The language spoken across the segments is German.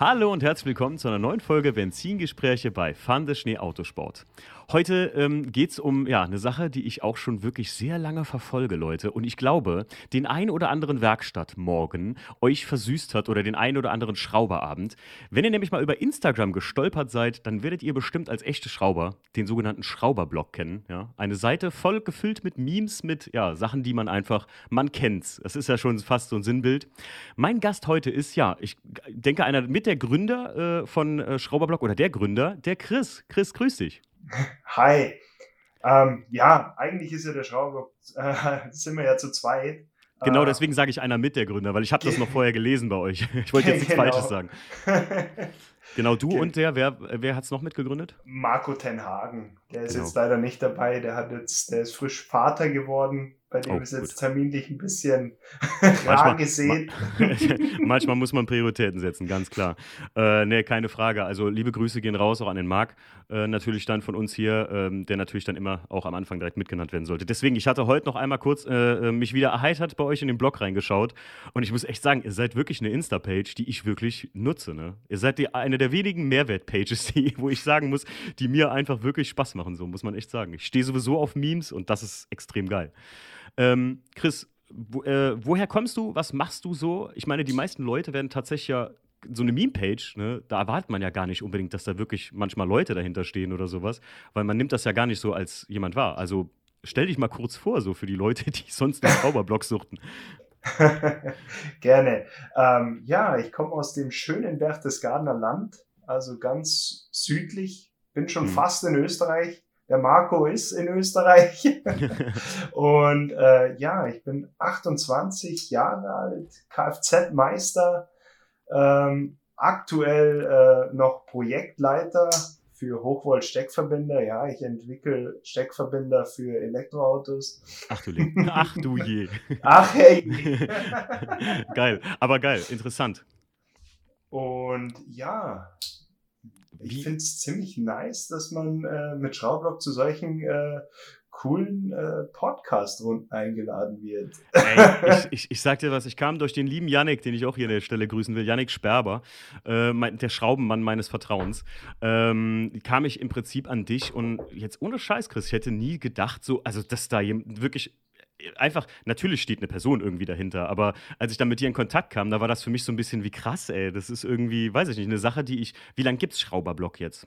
Hallo und herzlich willkommen zu einer neuen Folge Benzingespräche bei Fande Schnee Autosport. Heute ähm, geht es um ja, eine Sache, die ich auch schon wirklich sehr lange verfolge, Leute. Und ich glaube, den ein oder anderen Werkstattmorgen euch versüßt hat oder den ein oder anderen Schrauberabend. Wenn ihr nämlich mal über Instagram gestolpert seid, dann werdet ihr bestimmt als echte Schrauber den sogenannten Schrauberblog kennen. Ja? Eine Seite voll gefüllt mit Memes, mit ja, Sachen, die man einfach, man kennt. Das ist ja schon fast so ein Sinnbild. Mein Gast heute ist, ja, ich denke, einer mit der Gründer äh, von äh, Schrauberblog oder der Gründer, der Chris. Chris, grüß dich. Hi. Ähm, ja, eigentlich ist ja der Schrauber, äh, sind wir ja zu zweit. Genau, äh, deswegen sage ich einer mit der Gründer, weil ich habe das noch vorher gelesen bei euch. Ich wollte jetzt nichts genau. Falsches sagen. Genau, du okay. und der, wer, wer hat es noch mitgegründet? Marco Tenhagen. Der ist genau. jetzt leider nicht dabei. Der hat jetzt, der ist frisch Vater geworden. Bei dem oh, ist jetzt gut. terminlich ein bisschen rar gesehen. Ma manchmal muss man Prioritäten setzen, ganz klar. Äh, nee, keine Frage. Also liebe Grüße gehen raus auch an den Marc. Äh, natürlich dann von uns hier, ähm, der natürlich dann immer auch am Anfang direkt mitgenannt werden sollte. Deswegen, ich hatte heute noch einmal kurz äh, äh, mich wieder erheitert bei euch in den Blog reingeschaut. Und ich muss echt sagen, ihr seid wirklich eine Insta-Page, die ich wirklich nutze. Ne? Ihr seid die, eine der wenigen Mehrwert-Pages, wo ich sagen muss, die mir einfach wirklich Spaß machen, so muss man echt sagen. Ich stehe sowieso auf Memes und das ist extrem geil. Ähm, Chris, wo, äh, woher kommst du? Was machst du so? Ich meine, die meisten Leute werden tatsächlich ja so eine Meme-Page, ne, da erwartet man ja gar nicht unbedingt, dass da wirklich manchmal Leute dahinter stehen oder sowas, weil man nimmt das ja gar nicht so als jemand wahr. Also stell dich mal kurz vor, so für die Leute, die sonst den Zauberblock suchten. Gerne. Ähm, ja, ich komme aus dem schönen Berchtesgadener Land, also ganz südlich, bin schon hm. fast in Österreich. Der Marco ist in Österreich. und äh, ja, ich bin 28 Jahre alt, Kfz-Meister, ähm, aktuell äh, noch Projektleiter für Hochvolt-Steckverbinder. Ja, ich entwickle Steckverbinder für Elektroautos. Ach du, Le Ach du je. Ach hey. geil, aber geil, interessant. Und ja, ich finde es ziemlich nice, dass man äh, mit Schraublock zu solchen äh, coolen äh, Podcast-Runden eingeladen wird. Ey, ich, ich, ich, sag dir was, ich kam durch den lieben Yannick, den ich auch hier an der Stelle grüßen will, Yannick Sperber, äh, mein, der Schraubenmann meines Vertrauens, ähm, kam ich im Prinzip an dich und jetzt ohne Scheiß, Chris, ich hätte nie gedacht, so, also dass da wirklich einfach, natürlich steht eine Person irgendwie dahinter, aber als ich dann mit dir in Kontakt kam, da war das für mich so ein bisschen wie krass, ey. Das ist irgendwie, weiß ich nicht, eine Sache, die ich. Wie lange gibt es Schrauberblock jetzt?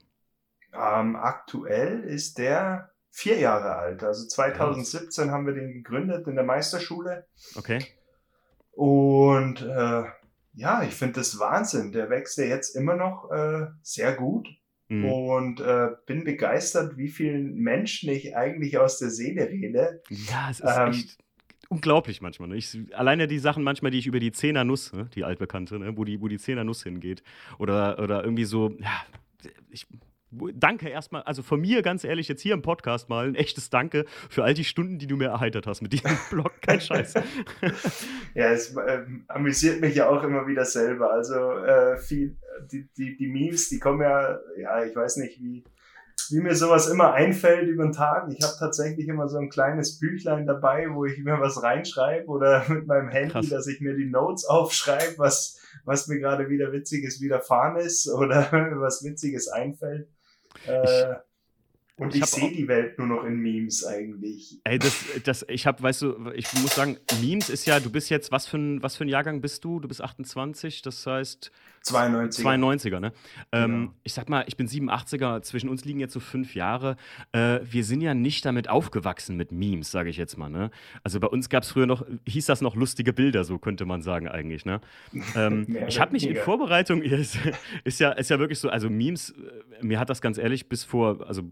Ähm, aktuell ist der vier Jahre alt. Also 2017 ja. haben wir den gegründet in der Meisterschule. Okay. Und äh, ja, ich finde das Wahnsinn. Der wächst ja jetzt immer noch äh, sehr gut. Mhm. Und äh, bin begeistert, wie vielen Menschen ich eigentlich aus der Seele rede. Ja, es ist ähm, echt unglaublich manchmal. Ne? Ich, alleine die Sachen manchmal, die ich über die Zehner Nuss, ne? die altbekannte, ne? wo die, wo die Zehner Nuss hingeht. Oder, oder irgendwie so, ja, ich danke erstmal, also von mir ganz ehrlich, jetzt hier im Podcast mal ein echtes Danke für all die Stunden, die du mir erheitert hast mit diesem Blog. Kein Scheiß. ja, es äh, amüsiert mich ja auch immer wieder selber. Also äh, viel, die, die, die Memes, die kommen ja, ja, ich weiß nicht, wie, wie mir sowas immer einfällt über den Tag. Ich habe tatsächlich immer so ein kleines Büchlein dabei, wo ich mir was reinschreibe oder mit meinem Handy, Krass. dass ich mir die Notes aufschreibe, was, was mir gerade wieder Witziges widerfahren ist oder was Witziges einfällt. Äh, und ich, ich sehe die Welt nur noch in Memes eigentlich. Ey, das, das, ich habe, weißt du, ich muss sagen, Memes ist ja, du bist jetzt, was für ein, was für ein Jahrgang bist du? Du bist 28, das heißt. 92. 92er, ne? Ähm, genau. Ähm, ich sag mal, ich bin 87er, zwischen uns liegen jetzt so fünf Jahre. Äh, wir sind ja nicht damit aufgewachsen mit Memes, sage ich jetzt mal, ne? Also bei uns gab es früher noch, hieß das noch lustige Bilder, so könnte man sagen eigentlich, ne? Ähm, ich habe mich in Vorbereitung, ist, ist, ja, ist ja wirklich so, also Memes, äh, mir hat das ganz ehrlich bis vor, also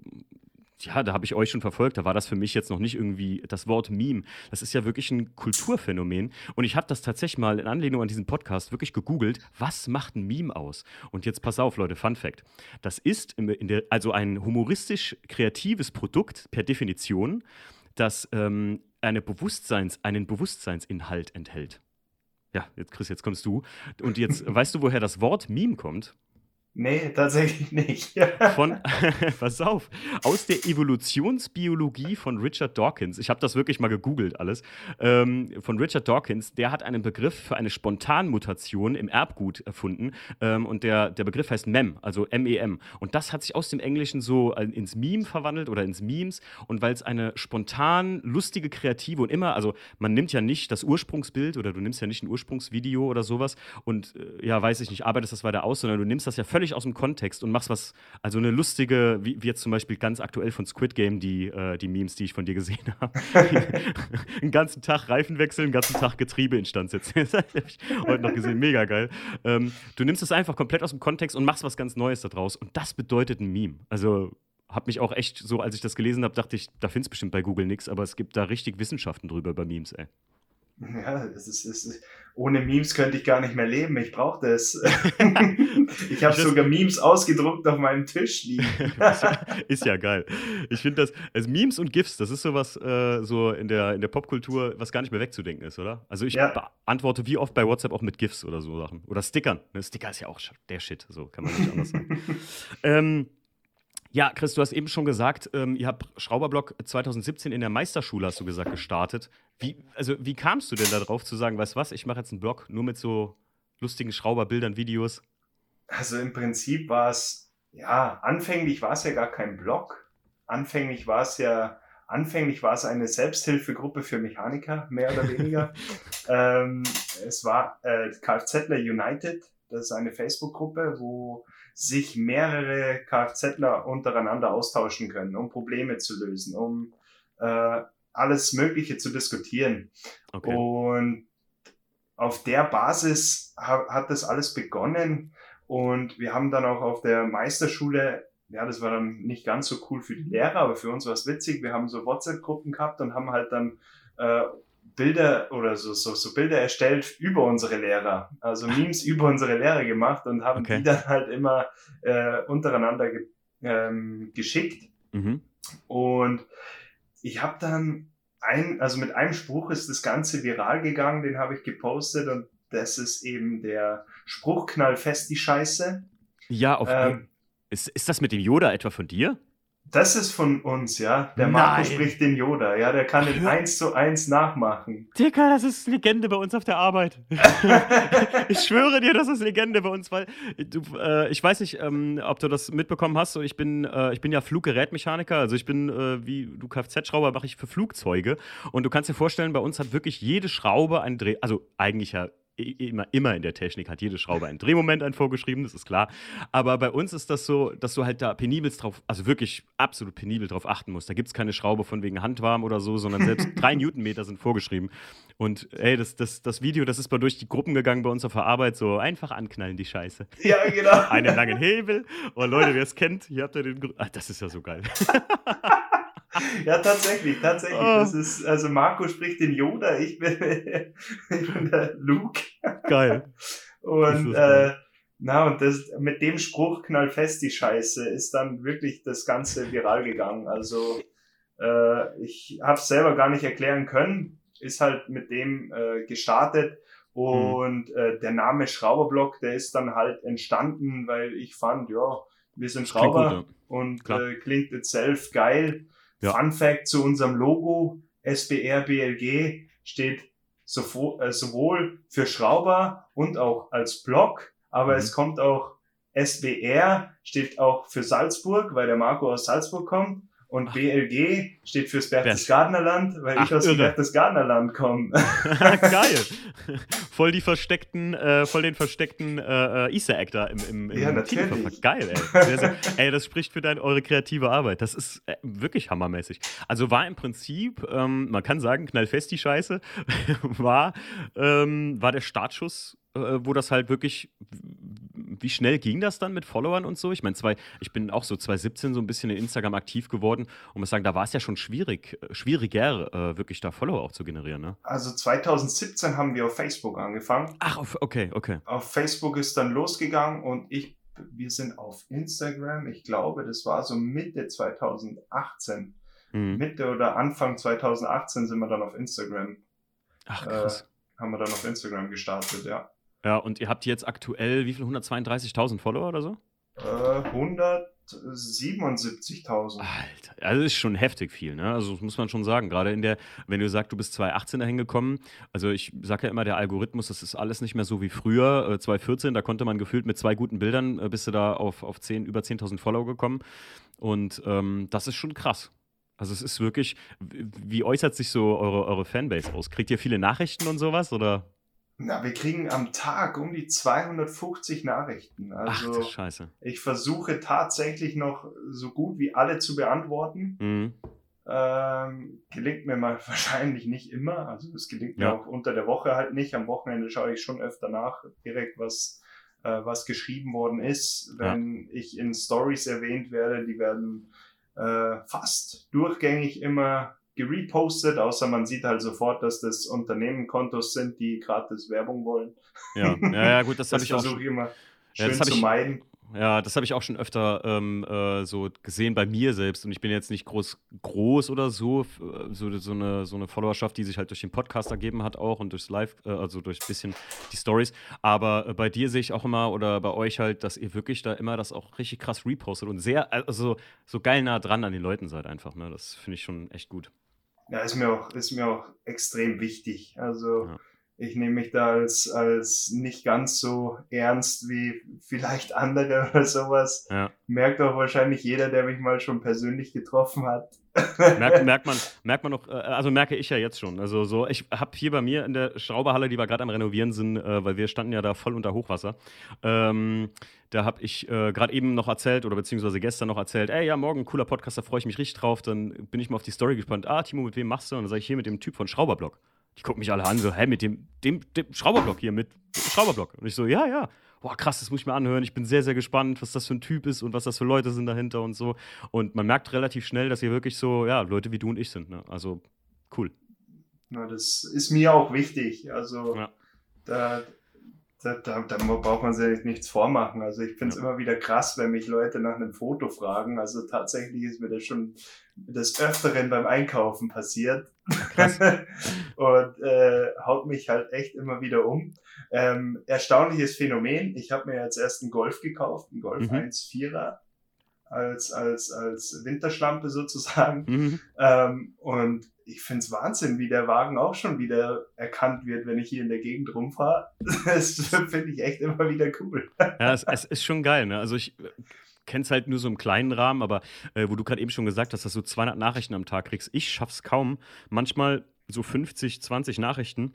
ja, da habe ich euch schon verfolgt, da war das für mich jetzt noch nicht irgendwie das Wort Meme. Das ist ja wirklich ein Kulturphänomen. Und ich habe das tatsächlich mal in Anlehnung an diesen Podcast wirklich gegoogelt, was macht ein Meme aus? Und jetzt pass auf, Leute, Fun Fact. Das ist der, also ein humoristisch kreatives Produkt per Definition, das ähm, eine Bewusstseins, einen Bewusstseinsinhalt enthält. Ja, jetzt Chris, jetzt kommst du. Und jetzt weißt du, woher das Wort Meme kommt? Nee, tatsächlich nicht. von, pass auf, aus der Evolutionsbiologie von Richard Dawkins. Ich habe das wirklich mal gegoogelt alles. Ähm, von Richard Dawkins, der hat einen Begriff für eine Spontanmutation im Erbgut erfunden. Ähm, und der, der Begriff heißt MEM, also M-E-M. Und das hat sich aus dem Englischen so äh, ins Meme verwandelt oder ins Memes. Und weil es eine spontan, lustige, kreative und immer, also man nimmt ja nicht das Ursprungsbild oder du nimmst ja nicht ein Ursprungsvideo oder sowas und äh, ja, weiß ich nicht, arbeitest das weiter aus, sondern du nimmst das ja völlig völlig aus dem Kontext und machst was, also eine lustige, wie, wie jetzt zum Beispiel ganz aktuell von Squid Game, die, äh, die Memes, die ich von dir gesehen habe. einen ganzen Tag Reifen wechseln, einen ganzen Tag Getriebe instand setzen. das habe ich heute noch gesehen, mega geil. Ähm, du nimmst es einfach komplett aus dem Kontext und machst was ganz Neues daraus. Und das bedeutet ein Meme. Also habe mich auch echt so, als ich das gelesen habe, dachte ich, da findest du bestimmt bei Google nichts, aber es gibt da richtig Wissenschaften drüber bei Memes, ey. Ja, es ist, es ist, ohne Memes könnte ich gar nicht mehr leben. Ich brauche das. ich habe sogar Memes ausgedruckt auf meinem Tisch liegen. ist ja geil. Ich finde das, also Memes und GIFs, das ist sowas äh, so in der, in der Popkultur, was gar nicht mehr wegzudenken ist, oder? Also ich ja. beantworte wie oft bei WhatsApp auch mit GIFs oder so Sachen. Oder Stickern. Ne? Sticker ist ja auch der Shit, so kann man nicht anders sagen. ähm, ja, Chris, du hast eben schon gesagt, ähm, ihr habt Schrauberblock 2017 in der Meisterschule, hast du gesagt, gestartet. Wie, also, wie kamst du denn darauf zu sagen, weißt du was, ich mache jetzt einen Blog nur mit so lustigen Schrauberbildern, Videos? Also im Prinzip war es, ja, anfänglich war es ja gar kein Blog. Anfänglich war es ja, anfänglich war es eine Selbsthilfegruppe für Mechaniker, mehr oder weniger. ähm, es war äh, Kfzler United, das ist eine Facebook-Gruppe, wo sich mehrere Kfzler untereinander austauschen können, um Probleme zu lösen, um äh, alles Mögliche zu diskutieren. Okay. Und auf der Basis ha hat das alles begonnen und wir haben dann auch auf der Meisterschule, ja, das war dann nicht ganz so cool für die Lehrer, aber für uns war es witzig. Wir haben so WhatsApp-Gruppen gehabt und haben halt dann äh, Bilder oder so, so, so Bilder erstellt über unsere Lehrer, also Memes über unsere Lehrer gemacht und haben okay. die dann halt immer äh, untereinander ge ähm, geschickt. Mhm. Und ich habe dann ein, also mit einem Spruch ist das Ganze viral gegangen, den habe ich gepostet und das ist eben der Spruch knall fest die Scheiße. Ja, auf ähm, ist, ist das mit dem Yoda etwa von dir? Das ist von uns, ja. Der Marco spricht den Yoda, ja. Der kann den eins zu eins nachmachen. Dicker, das ist Legende bei uns auf der Arbeit. ich schwöre dir, das ist Legende bei uns, weil du, äh, ich weiß nicht, ähm, ob du das mitbekommen hast. Ich bin, äh, ich bin ja Fluggerätmechaniker, also ich bin äh, wie du Kfz-Schrauber mache ich für Flugzeuge. Und du kannst dir vorstellen, bei uns hat wirklich jede Schraube ein Dreh, also eigentlich ja immer, immer in der Technik hat jede Schraube ein Drehmoment ein vorgeschrieben, das ist klar. Aber bei uns ist das so, dass du halt da penibel drauf, also wirklich absolut penibel drauf achten musst. Da gibt es keine Schraube von wegen Handwarm oder so, sondern selbst drei Newtonmeter sind vorgeschrieben. Und ey, das, das, das Video, das ist mal durch die Gruppen gegangen bei uns auf der Arbeit, so einfach anknallen die Scheiße. Ja, genau. Einen langen Hebel. Oh Leute, wer es kennt, hier habt ihr den. Ach, das ist ja so geil. ja, tatsächlich, tatsächlich. Oh. Das ist, also Marco spricht den Yoda, ich bin, ich bin der Luke. Geil. Und äh, na, und das mit dem Spruch knall fest die Scheiße ist dann wirklich das Ganze viral gegangen. Also äh, ich habe es selber gar nicht erklären können, ist halt mit dem äh, gestartet. Und mhm. äh, der Name Schrauberblock, der ist dann halt entstanden, weil ich fand, ja, wir sind Schrauber gut, ja. und äh, klingt itself geil. Ja. Fun Fact zu unserem Logo, SBR BLG steht sowohl, äh, sowohl für Schrauber und auch als Block, aber mhm. es kommt auch SBR, steht auch für Salzburg, weil der Marco aus Salzburg kommt und Ach. BLG steht fürs Berchtesgadenerland, weil Ach, ich aus dem Berchtesgadenerland komme. Geil. voll die versteckten, äh, voll den versteckten äh, äh Easter Egg da im, im, im ja, natürlich. Geil, ey. Sehr, sehr, ey, das spricht für deine, eure kreative Arbeit. Das ist äh, wirklich hammermäßig. Also war im Prinzip, ähm, man kann sagen, knallfest die Scheiße, war, ähm, war der Startschuss wo das halt wirklich, wie schnell ging das dann mit Followern und so? Ich meine, ich bin auch so 2017 so ein bisschen in Instagram aktiv geworden und muss sagen, da war es ja schon schwierig, äh, schwieriger, äh, wirklich da Follower auch zu generieren. Ne? Also 2017 haben wir auf Facebook angefangen. Ach, auf, okay, okay. Auf Facebook ist dann losgegangen und ich, wir sind auf Instagram, ich glaube, das war so Mitte 2018. Mhm. Mitte oder Anfang 2018 sind wir dann auf Instagram. Ach, krass. Äh, haben wir dann auf Instagram gestartet, ja. Ja, und ihr habt jetzt aktuell wie viel? 132.000 Follower oder so? Äh, 177.000. Alter, also das ist schon heftig viel, ne? Also das muss man schon sagen. Gerade in der, wenn du sagst, du bist 2018 dahin gekommen, also ich sage ja immer, der Algorithmus, das ist alles nicht mehr so wie früher. Äh, 2014, da konnte man gefühlt mit zwei guten Bildern, äh, bist du da auf, auf 10, über 10.000 Follower gekommen. Und ähm, das ist schon krass. Also es ist wirklich, wie äußert sich so eure, eure Fanbase aus? Kriegt ihr viele Nachrichten und sowas oder? Na, wir kriegen am Tag um die 250 Nachrichten. Also Ach, du Scheiße. ich versuche tatsächlich noch so gut wie alle zu beantworten. Mhm. Ähm, gelingt mir mal wahrscheinlich nicht immer. Also es gelingt Ja. mir auch unter der Woche halt nicht. Am Wochenende schaue ich schon öfter nach, direkt was, äh, was geschrieben worden ist. Wenn ich in Stories erwähnt werde, die werden äh, fast durchgängig immer gerepostet, außer man sieht halt sofort, dass das Unternehmenkontos sind, die gratis Werbung wollen. Ja. ja, ja, gut, das habe Das ich auch versuche immer Ja, schön hab zu ich- meiden. Ja, das habe ich auch schon öfter ähm, äh, so gesehen bei mir selbst. Und ich bin jetzt nicht groß, groß oder so, äh, so, so, eine, so eine Followerschaft, die sich halt durch den Podcast ergeben hat auch und durchs Live, äh, also durch ein bisschen die Stories. Aber äh, bei dir sehe ich auch immer oder bei euch halt, dass ihr wirklich da immer das auch richtig krass repostet und sehr, also so geil nah dran an den Leuten seid einfach. Ne? Das finde ich schon echt gut. Ja, ist mir auch, ist mir auch extrem wichtig. Also Ja. Ich nehme mich da als, als nicht ganz so ernst wie vielleicht andere oder sowas. Ja. Merkt auch wahrscheinlich jeder, der mich mal schon persönlich getroffen hat. Merkt, merkt, man, merkt man noch, äh, also merke ich ja jetzt schon. Also so, ich habe hier bei mir in der Schrauberhalle, die wir gerade am Renovieren sind, äh, weil wir standen ja da voll unter Hochwasser. Ähm, da habe ich äh, gerade eben noch erzählt oder beziehungsweise gestern noch erzählt, ey, ja, morgen cooler Podcast, da freue ich mich richtig drauf. Dann bin ich mal auf die Story gespannt. Ah, Timo, mit wem machst du? Und dann sage ich hier mit dem Typ von Schrauberblock. Die gucken mich alle an, so, hä, mit dem, dem, dem Schrauberblock hier, mit dem Schrauberblock. Und ich so, ja, ja. Boah, krass, das muss ich mir anhören. Ich bin sehr, sehr gespannt, was das für ein Typ ist und was das für Leute sind dahinter und so. Und man merkt relativ schnell, dass ihr wirklich so, ja, Leute wie du und ich sind. Ne? Also, cool. Na, das ist mir auch wichtig. Also Ja. da, da, da, da braucht man sich nichts vormachen. Also ich finde es Ja. immer wieder krass, wenn mich Leute nach einem Foto fragen. Also tatsächlich ist mir das schon des Öfteren beim Einkaufen passiert. Und äh, haut mich halt echt immer wieder um. Ähm, erstaunliches Phänomen. Ich habe mir jetzt erst einen Golf gekauft, einen Golf Mhm. 1.4er als, als, als Winterschlampe sozusagen. Mhm. Ähm, und ich finde es Wahnsinn, wie der Wagen auch schon wieder erkannt wird, wenn ich hier in der Gegend rumfahre. Das finde ich echt immer wieder cool. Ja, es, es ist schon geil. Ne? Also, ich kenne es halt nur so im kleinen Rahmen, aber äh, wo du gerade eben schon gesagt hast, dass du 200 Nachrichten am Tag kriegst, ich schaff's kaum. Manchmal so 50, 20 Nachrichten.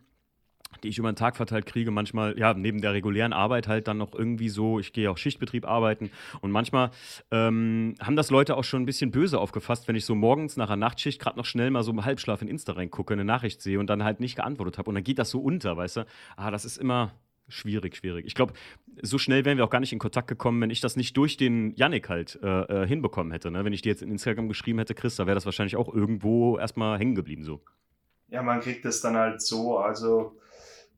Die ich über den Tag verteilt kriege, manchmal, ja, neben der regulären Arbeit halt dann noch irgendwie so, ich gehe auch Schichtbetrieb arbeiten und manchmal ähm, haben das Leute auch schon ein bisschen böse aufgefasst, wenn ich so morgens nach einer Nachtschicht gerade noch schnell mal so im Halbschlaf in Insta reingucke, eine Nachricht sehe und dann halt nicht geantwortet habe und dann geht das so unter, weißt du? Ah, das ist immer schwierig, schwierig. Ich glaube, so schnell wären wir auch gar nicht in Kontakt gekommen, wenn ich das nicht durch den Yannick halt äh, äh, hinbekommen hätte. Ne? Wenn ich dir jetzt in Instagram geschrieben hätte, Chris, da wäre das wahrscheinlich auch irgendwo erstmal hängen geblieben so. Ja, man kriegt das dann halt so. Also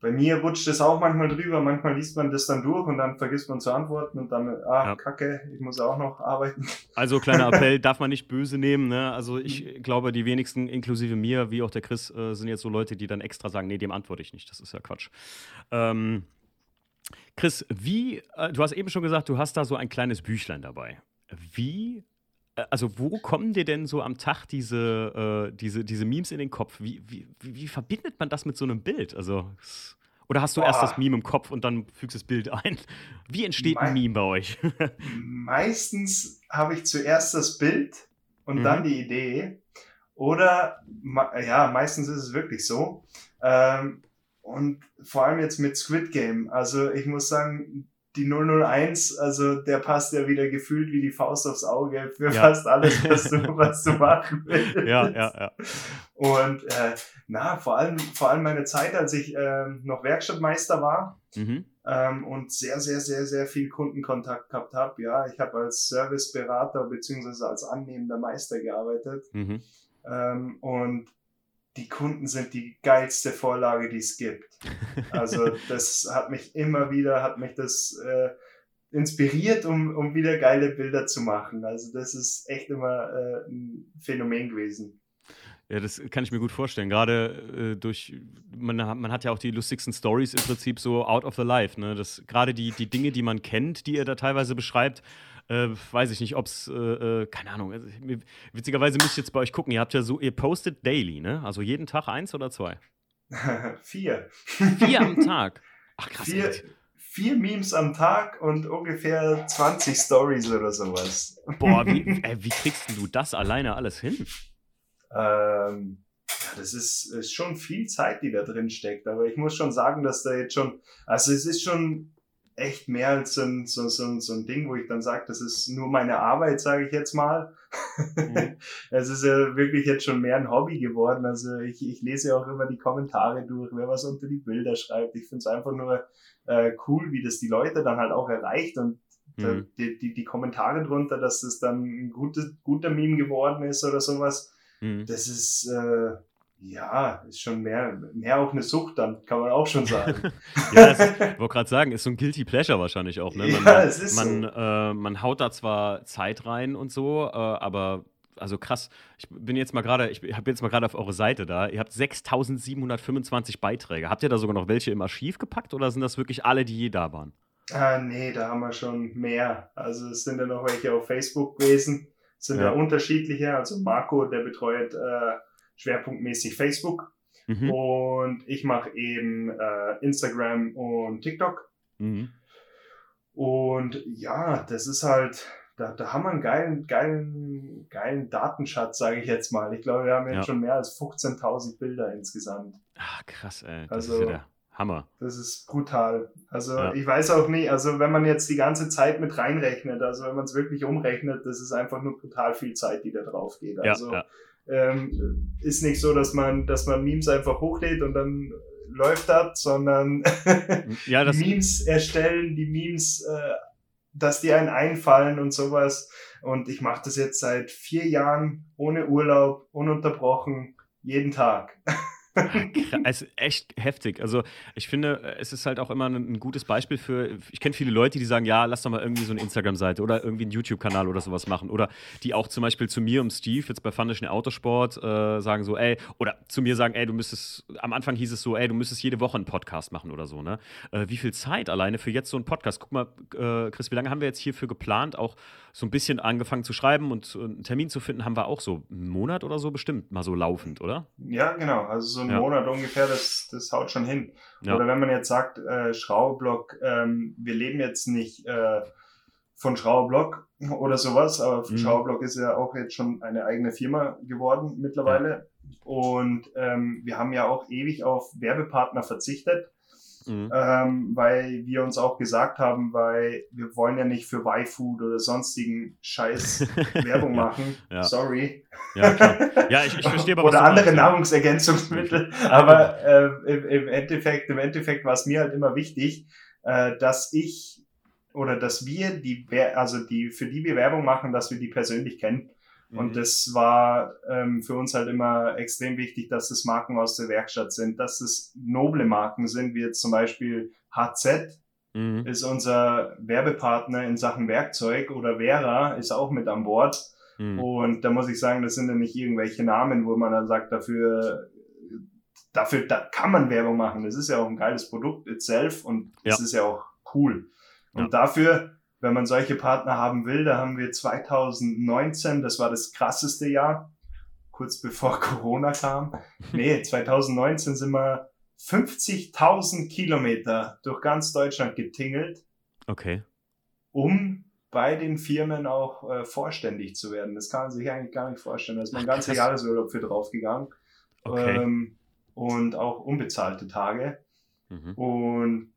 bei mir rutscht es auch manchmal drüber, manchmal liest man das dann durch und dann vergisst man zu antworten und dann, ah, Ja. kacke, ich muss auch noch arbeiten. Also kleiner Appell, darf man nicht böse nehmen. Ne? Also ich glaube, die wenigsten, inklusive mir, wie auch der Chris, äh, sind jetzt so Leute, die dann extra sagen, nee, dem antworte ich nicht. Das ist ja Quatsch. Ähm, Chris, wie, äh, du hast eben schon gesagt, du hast da so ein kleines Büchlein dabei. Wie, äh, also wo kommen dir denn so am Tag diese, äh, diese, diese Memes in den Kopf? Wie, wie, wie, verbindet man das mit so einem Bild? Also, oder hast du erst Boah. das Meme im Kopf und dann fügst das Bild ein? Wie entsteht ein Mein- Meme bei euch? Meistens habe ich zuerst das Bild und Mhm. dann die Idee. Oder, ja, meistens ist es wirklich so. Ähm, und vor allem jetzt mit Squid Game. Also ich muss sagen, die 001, also der passt ja wieder gefühlt wie die Faust aufs Auge für Ja. fast alles, was du, was du machen willst. ja, ja, ja. Und äh, na, vor allem, vor allem meine Zeit, als ich ähm, noch Werkstattmeister war, Mhm. ähm, und sehr, sehr, sehr, sehr viel Kundenkontakt gehabt habe. Ja, ich habe als Serviceberater beziehungsweise als annehmender Meister gearbeitet. Mhm. Ähm, und die Kunden sind die geilste Vorlage, die es gibt. Also das hat mich immer wieder, hat mich das äh, inspiriert, um, um wieder geile Bilder zu machen. Also das ist echt immer äh, ein Phänomen gewesen. Ja, das kann ich mir gut vorstellen. Gerade äh, durch, man, man hat ja auch die lustigsten Stories im Prinzip so out of the life. Ne? Das, gerade die, die Dinge, die man kennt, die ihr da teilweise beschreibt, äh, weiß ich nicht, ob es, äh, äh, keine Ahnung. Also, witzigerweise müsst ihr jetzt bei euch gucken. Ihr habt ja so, ihr postet daily, ne? Also jeden Tag eins oder zwei? Vier. Vier am Tag. Ach krass. Vier, vier Memes am Tag und ungefähr 20 Stories oder sowas. Boah, wie, äh, wie kriegst du das alleine alles hin? Ähm, das ist, ist schon viel Zeit, die da drin steckt. Aber ich muss schon sagen, dass da jetzt schon, also es ist schon echt mehr als so ein, so, so, so ein Ding, wo ich dann sage, das ist nur meine Arbeit, sage ich jetzt mal. Mhm. es ist ja wirklich jetzt schon mehr ein Hobby geworden. Also ich, ich lese ja auch immer die Kommentare durch, wer was unter die Bilder schreibt. Ich finde es einfach nur äh, cool, wie das die Leute dann halt auch erreicht und mhm. die, die, die Kommentare drunter, dass das dann ein gutes, guter Meme geworden ist oder sowas. Mhm. Das ist, äh, ja, ist schon mehr, mehr auch eine Sucht, dann kann man auch schon sagen. ja, ich wollte gerade sagen, ist so ein Guilty Pleasure wahrscheinlich auch. Ne? Man, ja, es ist man, so. äh, man haut da zwar Zeit rein und so, äh, aber also krass. Ich bin jetzt mal gerade, ich habe jetzt mal gerade auf eure Seite da. Ihr habt 6725 Beiträge. Habt ihr da sogar noch welche im Archiv gepackt oder sind das wirklich alle, die je da waren? Ah, nee, da haben wir schon mehr. Also es sind ja noch welche auf Facebook gewesen. Es sind ja. ja unterschiedliche. Also Marco, der betreut äh, schwerpunktmäßig Facebook. Mhm. Und ich mache eben äh, Instagram und TikTok. Mhm. Und ja, das ist halt, da, da haben wir einen geilen, geilen, geilen Datenschatz, sage ich jetzt mal. Ich glaube, wir haben jetzt ja. schon mehr als 15.000 Bilder insgesamt. Ach, krass, ey. Das also, ist ja der Hammer. Das ist brutal. Also ja. ich weiß auch nicht, also wenn man jetzt die ganze Zeit mit reinrechnet, also wenn man es wirklich umrechnet, das ist einfach nur brutal viel Zeit, die da drauf geht. Also ja, ähm, ist nicht so, dass man, dass man Memes einfach hochlädt und dann läuft das, sondern ja, das Memes erstellen, die Memes, äh, dass die einen einfallen und sowas. Und ich mache das jetzt seit vier Jahren ohne Urlaub, ununterbrochen, jeden Tag. es ist echt heftig. Also ich finde, es ist halt auch immer ein, gutes Beispiel für, ich kenne viele Leute, die sagen, ja, lass doch mal irgendwie so eine Instagram-Seite oder irgendwie einen YouTube-Kanal oder sowas machen. Oder die auch zum Beispiel zu mir und Steve, jetzt bei Foundation Autosport, äh, sagen so, ey, oder zu mir sagen, ey, du müsstest, am Anfang hieß es so, ey, du müsstest jede Woche einen Podcast machen oder so, ne? Äh, wie viel Zeit alleine für jetzt so einen Podcast? Guck mal, äh, Chris, wie lange haben wir jetzt hierfür geplant? Auch so ein bisschen angefangen zu schreiben und einen Termin zu finden, haben wir auch so einen Monat oder so bestimmt mal so laufend, oder? Ja, genau. Also so einen ja. Monat ungefähr, das, das haut schon hin. Ja. Oder wenn man jetzt sagt, äh, Schraubeblock, ähm, wir leben jetzt nicht äh, von Schraubeblock oder sowas, aber mhm. Schraubeblock ist ja auch jetzt schon eine eigene Firma geworden mittlerweile. Ja. Und ähm, wir haben ja auch ewig auf Werbepartner verzichtet Mhm. Ähm, weil wir uns auch gesagt haben, weil wir wollen ja nicht für Y-Food oder sonstigen Scheiß Werbung machen. Ja. Sorry. Ja, klar. ja ich, ich verstehe aber, Oder andere Nahrungsergänzungsmittel. aber äh, im, im, Endeffekt, im Endeffekt war es mir halt immer wichtig, äh, dass ich oder dass wir die, also die, für die wir Werbung machen, dass wir die persönlich kennen. Und mhm. das war ähm, für uns halt immer extrem wichtig, dass es Marken aus der Werkstatt sind, dass es noble Marken sind, wie jetzt zum Beispiel HZ mhm. ist unser Werbepartner in Sachen Werkzeug oder Vera ist auch mit an Bord. Mhm. Und da muss ich sagen, das sind ja nicht irgendwelche Namen, wo man dann sagt, dafür, dafür da kann man Werbung machen. Das ist ja auch ein geiles Produkt itself und es ja. ist ja auch cool. Und ja. dafür wenn man solche Partner haben will, da haben wir 2019, das war das krasseste Jahr, kurz bevor Corona kam. Nee, 2019 sind wir 50.000 Kilometer durch ganz Deutschland getingelt. Okay. Um bei den Firmen auch äh, vorständig zu werden. Das kann man sich eigentlich gar nicht vorstellen. Da ist mein ganzer Jahresurlaub für draufgegangen. Okay. Ähm, und auch unbezahlte Tage. Mhm. Und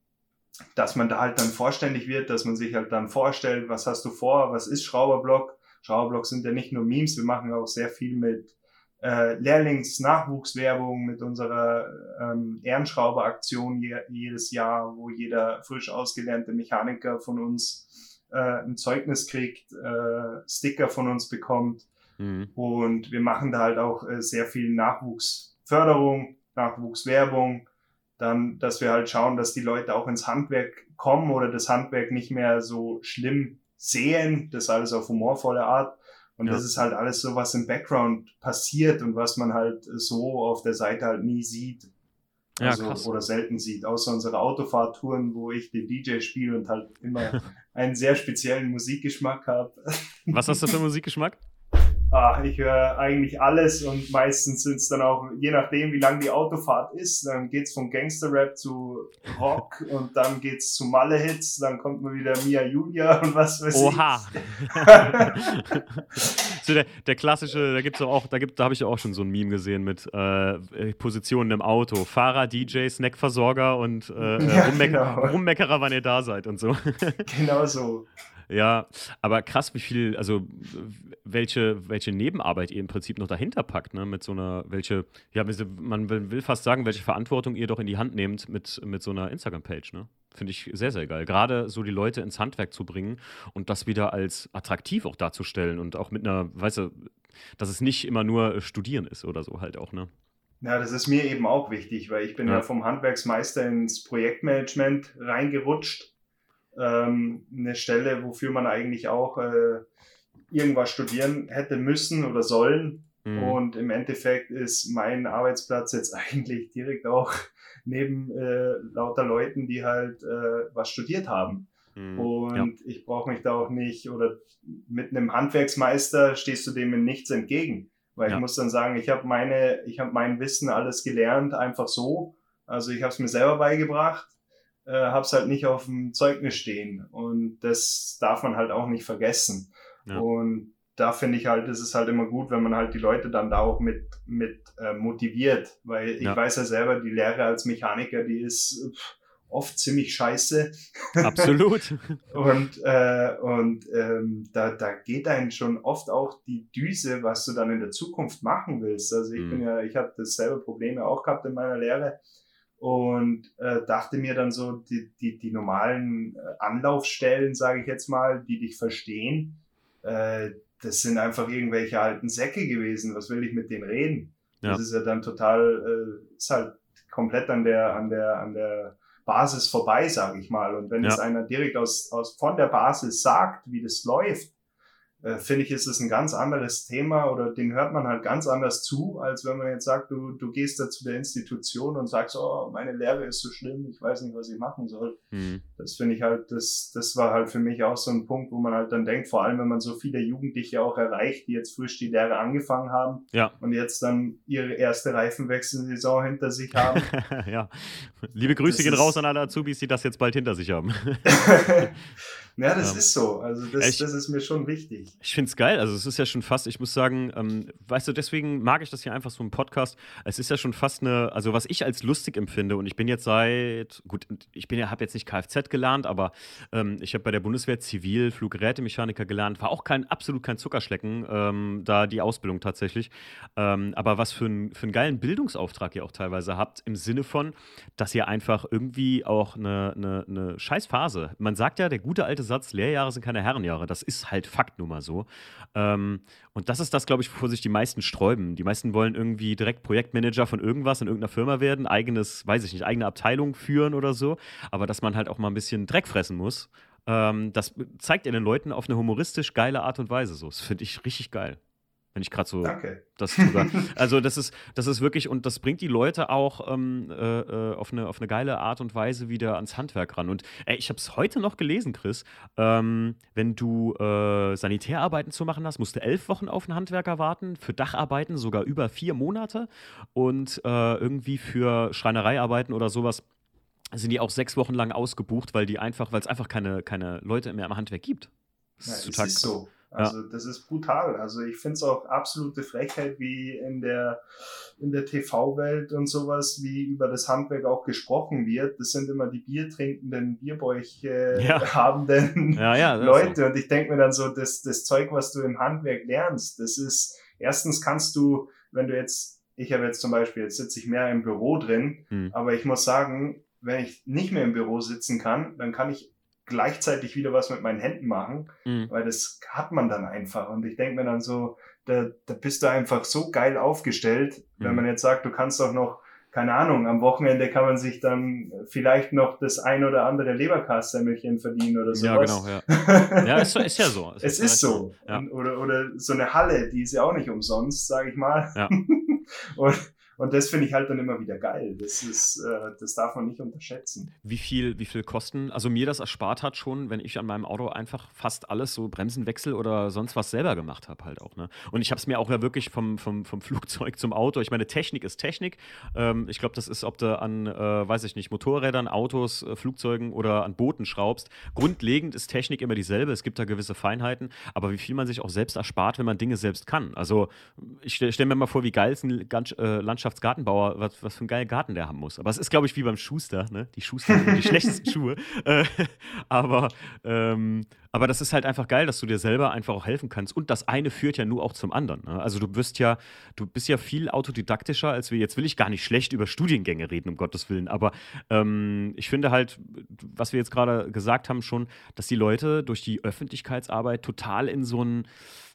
dass man da halt dann vorständig wird, dass man sich halt dann vorstellt, was hast du vor, was ist Schrauberblock. Schrauberblock sind ja nicht nur Memes, wir machen auch sehr viel mit äh, Lehrlings-Nachwuchswerbung, mit unserer ähm, Ehrenschrauberaktion je, jedes Jahr, wo jeder frisch ausgelernte Mechaniker von uns äh, ein Zeugnis kriegt, äh, Sticker von uns bekommt. Mhm. Und wir machen da halt auch äh, sehr viel Nachwuchsförderung, Nachwuchswerbung, dann, dass wir halt schauen, dass die Leute auch ins Handwerk kommen oder das Handwerk nicht mehr so schlimm sehen, das alles auf humorvolle Art. Und ja. das ist halt alles so, was im Background passiert und was man halt so auf der Seite halt nie sieht. Also, ja, krass. Oder selten sieht, außer unsere Autofahrtouren, wo ich den DJ spiele und halt immer einen sehr speziellen Musikgeschmack habe. Was hast du für Musikgeschmack? Ah, ich höre eigentlich alles und meistens sind es dann auch, je nachdem, wie lang die Autofahrt ist, dann geht's vom Gangster-Rap zu Rock und dann geht's zu Malle-Hits, dann kommt mal wieder Mia Julia und was weiß Oha. ich. so der, der klassische, da gibt's auch, da gibt, da habe ich auch schon so ein Meme gesehen mit äh, Positionen im Auto. Fahrer, DJ, Snackversorger und äh, ja, Rummeck genau. Rummeckerer, wann ihr da seid und so. genau so. Ja, aber krass, wie viel, also welche, welche Nebenarbeit ihr im Prinzip noch dahinter packt, ne? Mit so einer, welche, ja, man will fast sagen, welche Verantwortung ihr doch in die Hand nehmt mit, mit so einer Instagram-Page, ne? Finde ich sehr, sehr geil. Gerade so die Leute ins Handwerk zu bringen und das wieder als attraktiv auch darzustellen und auch mit einer, weißt du, dass es nicht immer nur Studieren ist oder so halt auch, ne? Ja, das ist mir eben auch wichtig, weil ich bin ja, ja vom Handwerksmeister ins Projektmanagement reingerutscht ähm, eine Stelle, wofür man eigentlich auch äh, irgendwas studieren hätte müssen oder sollen. Mhm. Und im Endeffekt ist mein Arbeitsplatz jetzt eigentlich direkt auch neben äh, lauter Leuten, die halt äh, was studiert haben. Mhm. Und ja. ich brauche mich da auch nicht, oder mit einem Handwerksmeister stehst du dem in nichts entgegen. Weil ja. ich muss dann sagen, ich habe meine, ich habe mein Wissen alles gelernt, einfach so. Also ich habe es mir selber beigebracht äh, habe es halt nicht auf dem Zeugnis stehen. Und das darf man halt auch nicht vergessen. Ja. Und da finde ich halt, ist es halt immer gut, wenn man halt die Leute dann da auch mit, mit äh, motiviert. Weil ich ja. weiß ja selber, die Lehre als Mechaniker, die ist pff, oft ziemlich scheiße. Absolut. und äh, und ähm, da, da geht einen schon oft auch die Düse, was du dann in der Zukunft machen willst. Also ich mhm. bin ja, ich habe dasselbe Probleme auch gehabt in meiner Lehre und äh, dachte mir dann so, die, die, die normalen äh, Anlaufstellen, sage ich jetzt mal, die dich verstehen, äh, das sind einfach irgendwelche alten Säcke gewesen. Was will ich mit denen reden? Ja. Das ist ja dann total, äh, ist halt komplett an der, an der, an der Basis vorbei, sage ich mal. Und wenn ja. es einer direkt aus, aus von der Basis sagt, wie das läuft, äh, finde ich, ist es ein ganz anderes Thema oder den hört man halt ganz anders zu, als wenn man jetzt sagt, du, du gehst da zu der Institution und sagst, oh, meine Lehre ist so schlimm, ich weiß nicht, was ich machen soll. Mhm. Das finde ich halt, das, das war halt für mich auch so ein Punkt, wo man halt dann denkt, vor allem wenn man so viele Jugendliche auch erreicht, die jetzt frisch die Lehre angefangen haben ja. und jetzt dann ihre erste Reifenwechselsaison hinter sich haben. ja. Liebe Grüße das gehen raus an alle Azubis, die das jetzt bald hinter sich haben. Ja, das ja. ist so. Also das, ich, das ist mir schon wichtig. Ich finde es geil. Also es ist ja schon fast, ich muss sagen, ähm, weißt du, deswegen mag ich das hier einfach so im Podcast. Es ist ja schon fast eine, also was ich als lustig empfinde und ich bin jetzt seit, gut, ich bin ja, habe jetzt nicht Kfz gelernt, aber ähm, ich habe bei der Bundeswehr Zivil Fluggerätemechaniker gelernt. War auch kein, absolut kein Zuckerschlecken, ähm, da die Ausbildung tatsächlich. Ähm, aber was für, ein, für einen geilen Bildungsauftrag ihr auch teilweise habt, im Sinne von, dass ihr einfach irgendwie auch eine, eine, eine Scheißphase, man sagt ja, der gute alte alte Satz, Lehrjahre sind keine Herrenjahre. Das ist halt Fakt nun mal so. Ähm, und das ist das, glaube ich, wovor sich die meisten sträuben. Die meisten wollen irgendwie direkt Projektmanager von irgendwas in irgendeiner Firma werden, eigenes, weiß ich nicht, eigene Abteilung führen oder so. Aber dass man halt auch mal ein bisschen Dreck fressen muss, ähm, das zeigt ihr den Leuten auf eine humoristisch geile Art und Weise so. Das finde ich richtig geil. Wenn ich gerade so Danke. das sogar. Also das ist, das ist wirklich, und das bringt die Leute auch ähm, äh, äh, auf, eine, auf eine geile Art und Weise wieder ans Handwerk ran. Und ey, ich habe es heute noch gelesen, Chris. Ähm, wenn du äh, Sanitärarbeiten zu machen hast, musst du elf Wochen auf einen Handwerker warten, für Dacharbeiten sogar über vier Monate und äh, irgendwie für Schreinereiarbeiten oder sowas sind die auch sechs Wochen lang ausgebucht, weil die einfach, weil es einfach keine, keine Leute mehr im Handwerk gibt. Das ja, ist total ist so. Also ja. das ist brutal. Also ich finde es auch absolute Frechheit, wie in der, in der TV-Welt und sowas, wie über das Handwerk auch gesprochen wird. Das sind immer die biertrinkenden, Bierbäuche ja. habenden ja, Leute. So. Und ich denke mir dann so, das, das Zeug, was du im Handwerk lernst, das ist, erstens kannst du, wenn du jetzt, ich habe jetzt zum Beispiel, jetzt sitze ich mehr im Büro drin, hm. aber ich muss sagen, wenn ich nicht mehr im Büro sitzen kann, dann kann ich gleichzeitig wieder was mit meinen Händen machen, mhm. weil das hat man dann einfach. Und ich denke mir dann so, da, da bist du einfach so geil aufgestellt, mhm. wenn man jetzt sagt, du kannst doch noch keine Ahnung, am Wochenende kann man sich dann vielleicht noch das ein oder andere Leberkassemmelchen verdienen oder sowas. Ja, genau, ja. ja, ist, ist ja so. Es, es ist so. Ja. oder, oder so eine Halle, die ist ja auch nicht umsonst, sage ich mal. Ja. und und das finde ich halt dann immer wieder geil. Das ist, äh, das darf man nicht unterschätzen. Wie viel, wie viel Kosten, also mir das erspart hat schon, wenn ich an meinem Auto einfach fast alles so Bremsenwechsel oder sonst was selber gemacht habe halt auch. Ne? Und ich habe es mir auch ja wirklich vom, vom, vom Flugzeug zum Auto, ich meine, Technik ist Technik. Ähm, ich glaube, das ist, ob du an, äh, weiß ich nicht, Motorrädern, Autos, äh, Flugzeugen oder an Booten schraubst. Grundlegend ist Technik immer dieselbe. Es gibt da gewisse Feinheiten, aber wie viel man sich auch selbst erspart, wenn man Dinge selbst kann. Also ich stelle stell mir mal vor, wie geil es ein äh, Landschaft Landschaftsgartenbauer, was, was für einen geilen Garten der haben muss. Aber es ist, glaube ich, wie beim Schuster, ne? Die Schuster sind die schlechtesten Schuhe. Äh, aber, ähm, aber das ist halt einfach geil, dass du dir selber einfach auch helfen kannst. Und das eine führt ja nur auch zum anderen. Ne? Also du wirst ja, du bist ja viel autodidaktischer, als wir. Jetzt will ich gar nicht schlecht über Studiengänge reden, um Gottes Willen. Aber ähm, ich finde halt, was wir jetzt gerade gesagt haben, schon, dass die Leute durch die Öffentlichkeitsarbeit total in so einen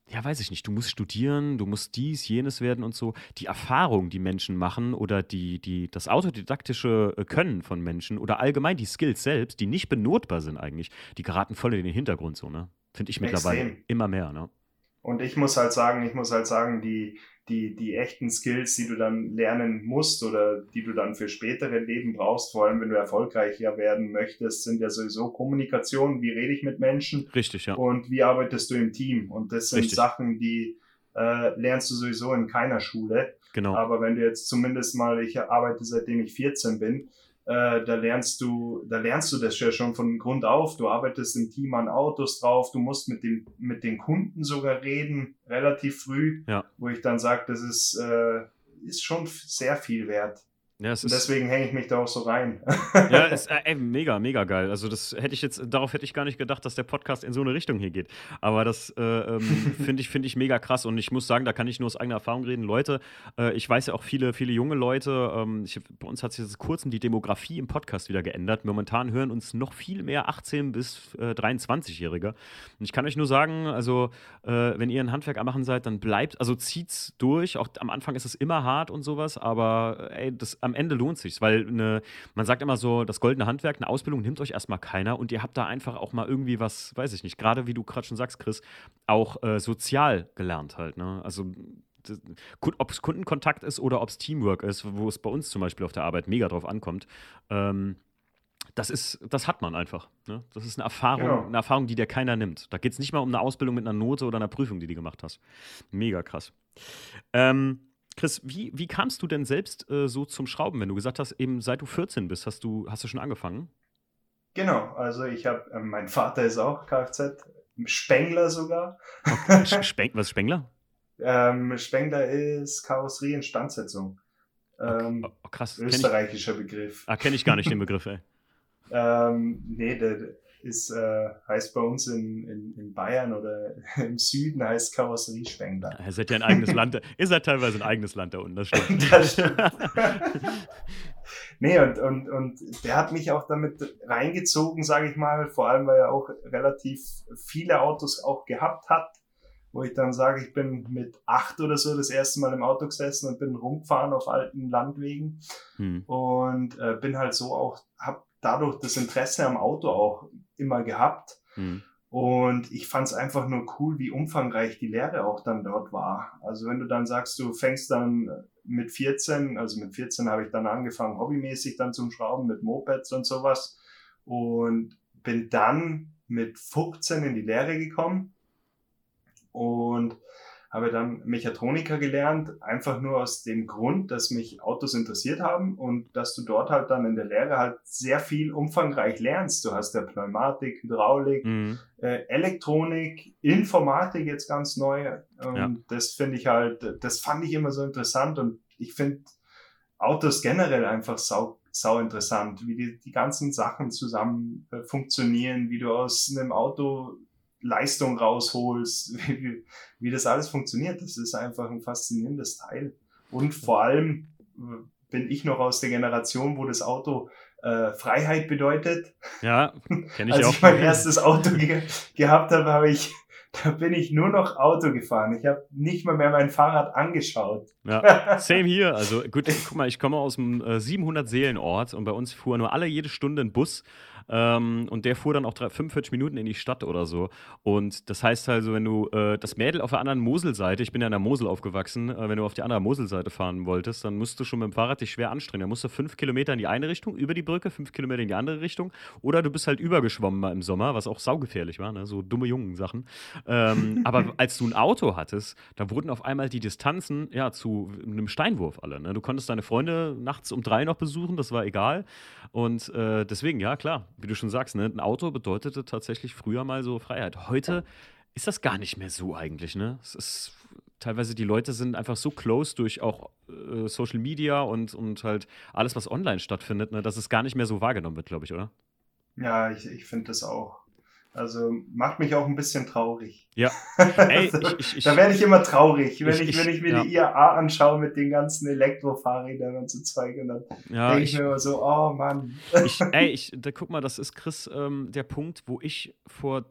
ja, weiß ich nicht, du musst studieren, du musst dies, jenes werden und so. Die Erfahrung, die Menschen machen oder die, die, das autodidaktische äh, Können von Menschen oder allgemein die Skills selbst, die nicht benotbar sind eigentlich, die geraten voll in den Hintergrund so, ne? Finde ich mittlerweile Extrem. immer mehr, ne? Und ich muss halt sagen, ich muss halt sagen, die, die, die echten Skills, die du dann lernen musst oder die du dann für spätere Leben brauchst, vor allem wenn du erfolgreicher werden möchtest, sind ja sowieso Kommunikation, wie rede ich mit Menschen Richtig, ja. und wie arbeitest du im Team. Und das sind Richtig. Sachen, die äh, lernst du sowieso in keiner Schule. Genau. Aber wenn du jetzt zumindest mal, ich arbeite seitdem ich 14 bin, äh, da lernst du, da lernst du das ja schon von Grund auf. Du arbeitest im Team an Autos drauf, du musst mit den, mit den Kunden sogar reden, relativ früh, ja. wo ich dann sage, das ist, äh, ist schon sehr viel wert. Ja, deswegen hänge ich mich da auch so rein. ja, ist äh, mega, mega geil. Also das hätte ich jetzt, darauf hätte ich gar nicht gedacht, dass der Podcast in so eine Richtung hier geht. Aber das äh, ähm, finde ich, finde ich mega krass. Und ich muss sagen, da kann ich nur aus eigener Erfahrung reden. Leute, äh, ich weiß ja auch viele, viele junge Leute. Ähm, ich, bei uns hat sich jetzt kurzem die Demografie im Podcast wieder geändert. Momentan hören uns noch viel mehr 18 bis äh, 23-Jährige. Und ich kann euch nur sagen, also äh, wenn ihr ein Handwerk am machen seid, dann bleibt, also zieht's durch. Auch am Anfang ist es immer hart und sowas, aber ey, das am Ende lohnt sich, weil eine, man sagt immer so, das goldene Handwerk, eine Ausbildung nimmt euch erstmal keiner und ihr habt da einfach auch mal irgendwie was, weiß ich nicht, gerade wie du gerade schon sagst, Chris, auch äh, sozial gelernt halt. Ne? Also ob es Kundenkontakt ist oder ob es Teamwork ist, wo es bei uns zum Beispiel auf der Arbeit mega drauf ankommt. Ähm, das ist, das hat man einfach. Ne? Das ist eine Erfahrung, genau. eine Erfahrung, die dir keiner nimmt. Da geht es nicht mal um eine Ausbildung mit einer Note oder einer Prüfung, die du gemacht hast. Mega krass. Ähm, Chris, wie, wie kamst du denn selbst äh, so zum Schrauben, wenn du gesagt hast, eben seit du 14 bist, hast du, hast du schon angefangen? Genau, also ich habe, äh, mein Vater ist auch Kfz, Spengler sogar. Okay. Speng was ist Spengler? Ähm, Spengler ist Karosserieinstandsetzung. Ähm, okay. oh, krass. Österreichischer ich, Begriff. Ah, kenne ich gar nicht den Begriff, ey. ähm, nee, der, ist, äh, heißt bei uns in, in, in Bayern oder im Süden heißt Karosseriespengler. Ihr seid ja ein eigenes Land, ihr seid teilweise ein eigenes Land da unten, das stimmt. das stimmt. nee, und, und, und der hat mich auch damit reingezogen, sage ich mal, vor allem, weil er auch relativ viele Autos auch gehabt hat, wo ich dann sage, ich bin mit acht oder so das erste Mal im Auto gesessen und bin rumgefahren auf alten Landwegen hm. und äh, bin halt so auch, hab dadurch das Interesse am Auto auch immer gehabt. Mhm. Und ich fand es einfach nur cool, wie umfangreich die Lehre auch dann dort war. Also wenn du dann sagst, du fängst dann mit 14, also mit 14 habe ich dann angefangen, hobbymäßig dann zum Schrauben mit Mopeds und sowas. Und bin dann mit 15 in die Lehre gekommen. Und habe dann Mechatroniker gelernt, einfach nur aus dem Grund, dass mich Autos interessiert haben und dass du dort halt dann in der Lehre halt sehr viel umfangreich lernst. Du hast ja Pneumatik, Hydraulik, mhm. äh, Elektronik, Informatik jetzt ganz neu. Und ja. das finde ich halt, das fand ich immer so interessant und ich finde Autos generell einfach sau, sau interessant, wie die, die ganzen Sachen zusammen äh, funktionieren, wie du aus einem Auto Leistung rausholst, wie, wie das alles funktioniert. Das ist einfach ein faszinierendes Teil. Und vor allem äh, bin ich noch aus der Generation, wo das Auto äh, Freiheit bedeutet. Ja, kenne ich Als auch. Als ich mein erstes Auto ge gehabt habe, habe ich da bin ich nur noch Auto gefahren. Ich habe nicht mal mehr mein Fahrrad angeschaut. Ja, same hier. Also gut, guck mal, ich komme aus einem äh, 700 Seelenort und bei uns fuhr nur alle jede Stunde ein Bus ähm, und der fuhr dann auch 45 Minuten in die Stadt oder so. Und das heißt also, wenn du äh, das Mädel auf der anderen Moselseite, ich bin ja in der Mosel aufgewachsen, äh, wenn du auf die andere Moselseite fahren wolltest, dann musst du schon mit dem Fahrrad dich schwer anstrengen. Da musst du fünf Kilometer in die eine Richtung, über die Brücke, fünf Kilometer in die andere Richtung. Oder du bist halt übergeschwommen mal im Sommer, was auch saugefährlich war, ne? so dumme Jungen-Sachen. Ähm, aber als du ein Auto hattest, da wurden auf einmal die Distanzen ja zu einem Steinwurf alle. Ne? Du konntest deine Freunde nachts um drei noch besuchen, das war egal. Und äh, deswegen, ja, klar, wie du schon sagst, ne, ein Auto bedeutete tatsächlich früher mal so Freiheit. Heute ist das gar nicht mehr so eigentlich, ne? Es ist teilweise die Leute sind einfach so close durch auch äh, Social Media und, und halt alles, was online stattfindet, ne, dass es gar nicht mehr so wahrgenommen wird, glaube ich, oder? Ja, ich, ich finde das auch. Also macht mich auch ein bisschen traurig. Ja. Ey, ich, ich, ich, da werde ich immer traurig, wenn ich, wenn ich mir ja. die IAA anschaue mit den ganzen Elektrofahrrädern und so Zeug. Und dann ja, denke ich, mir immer so, oh Mann. ey, ich, da, guck mal, das ist Chris ähm, der Punkt, wo ich vor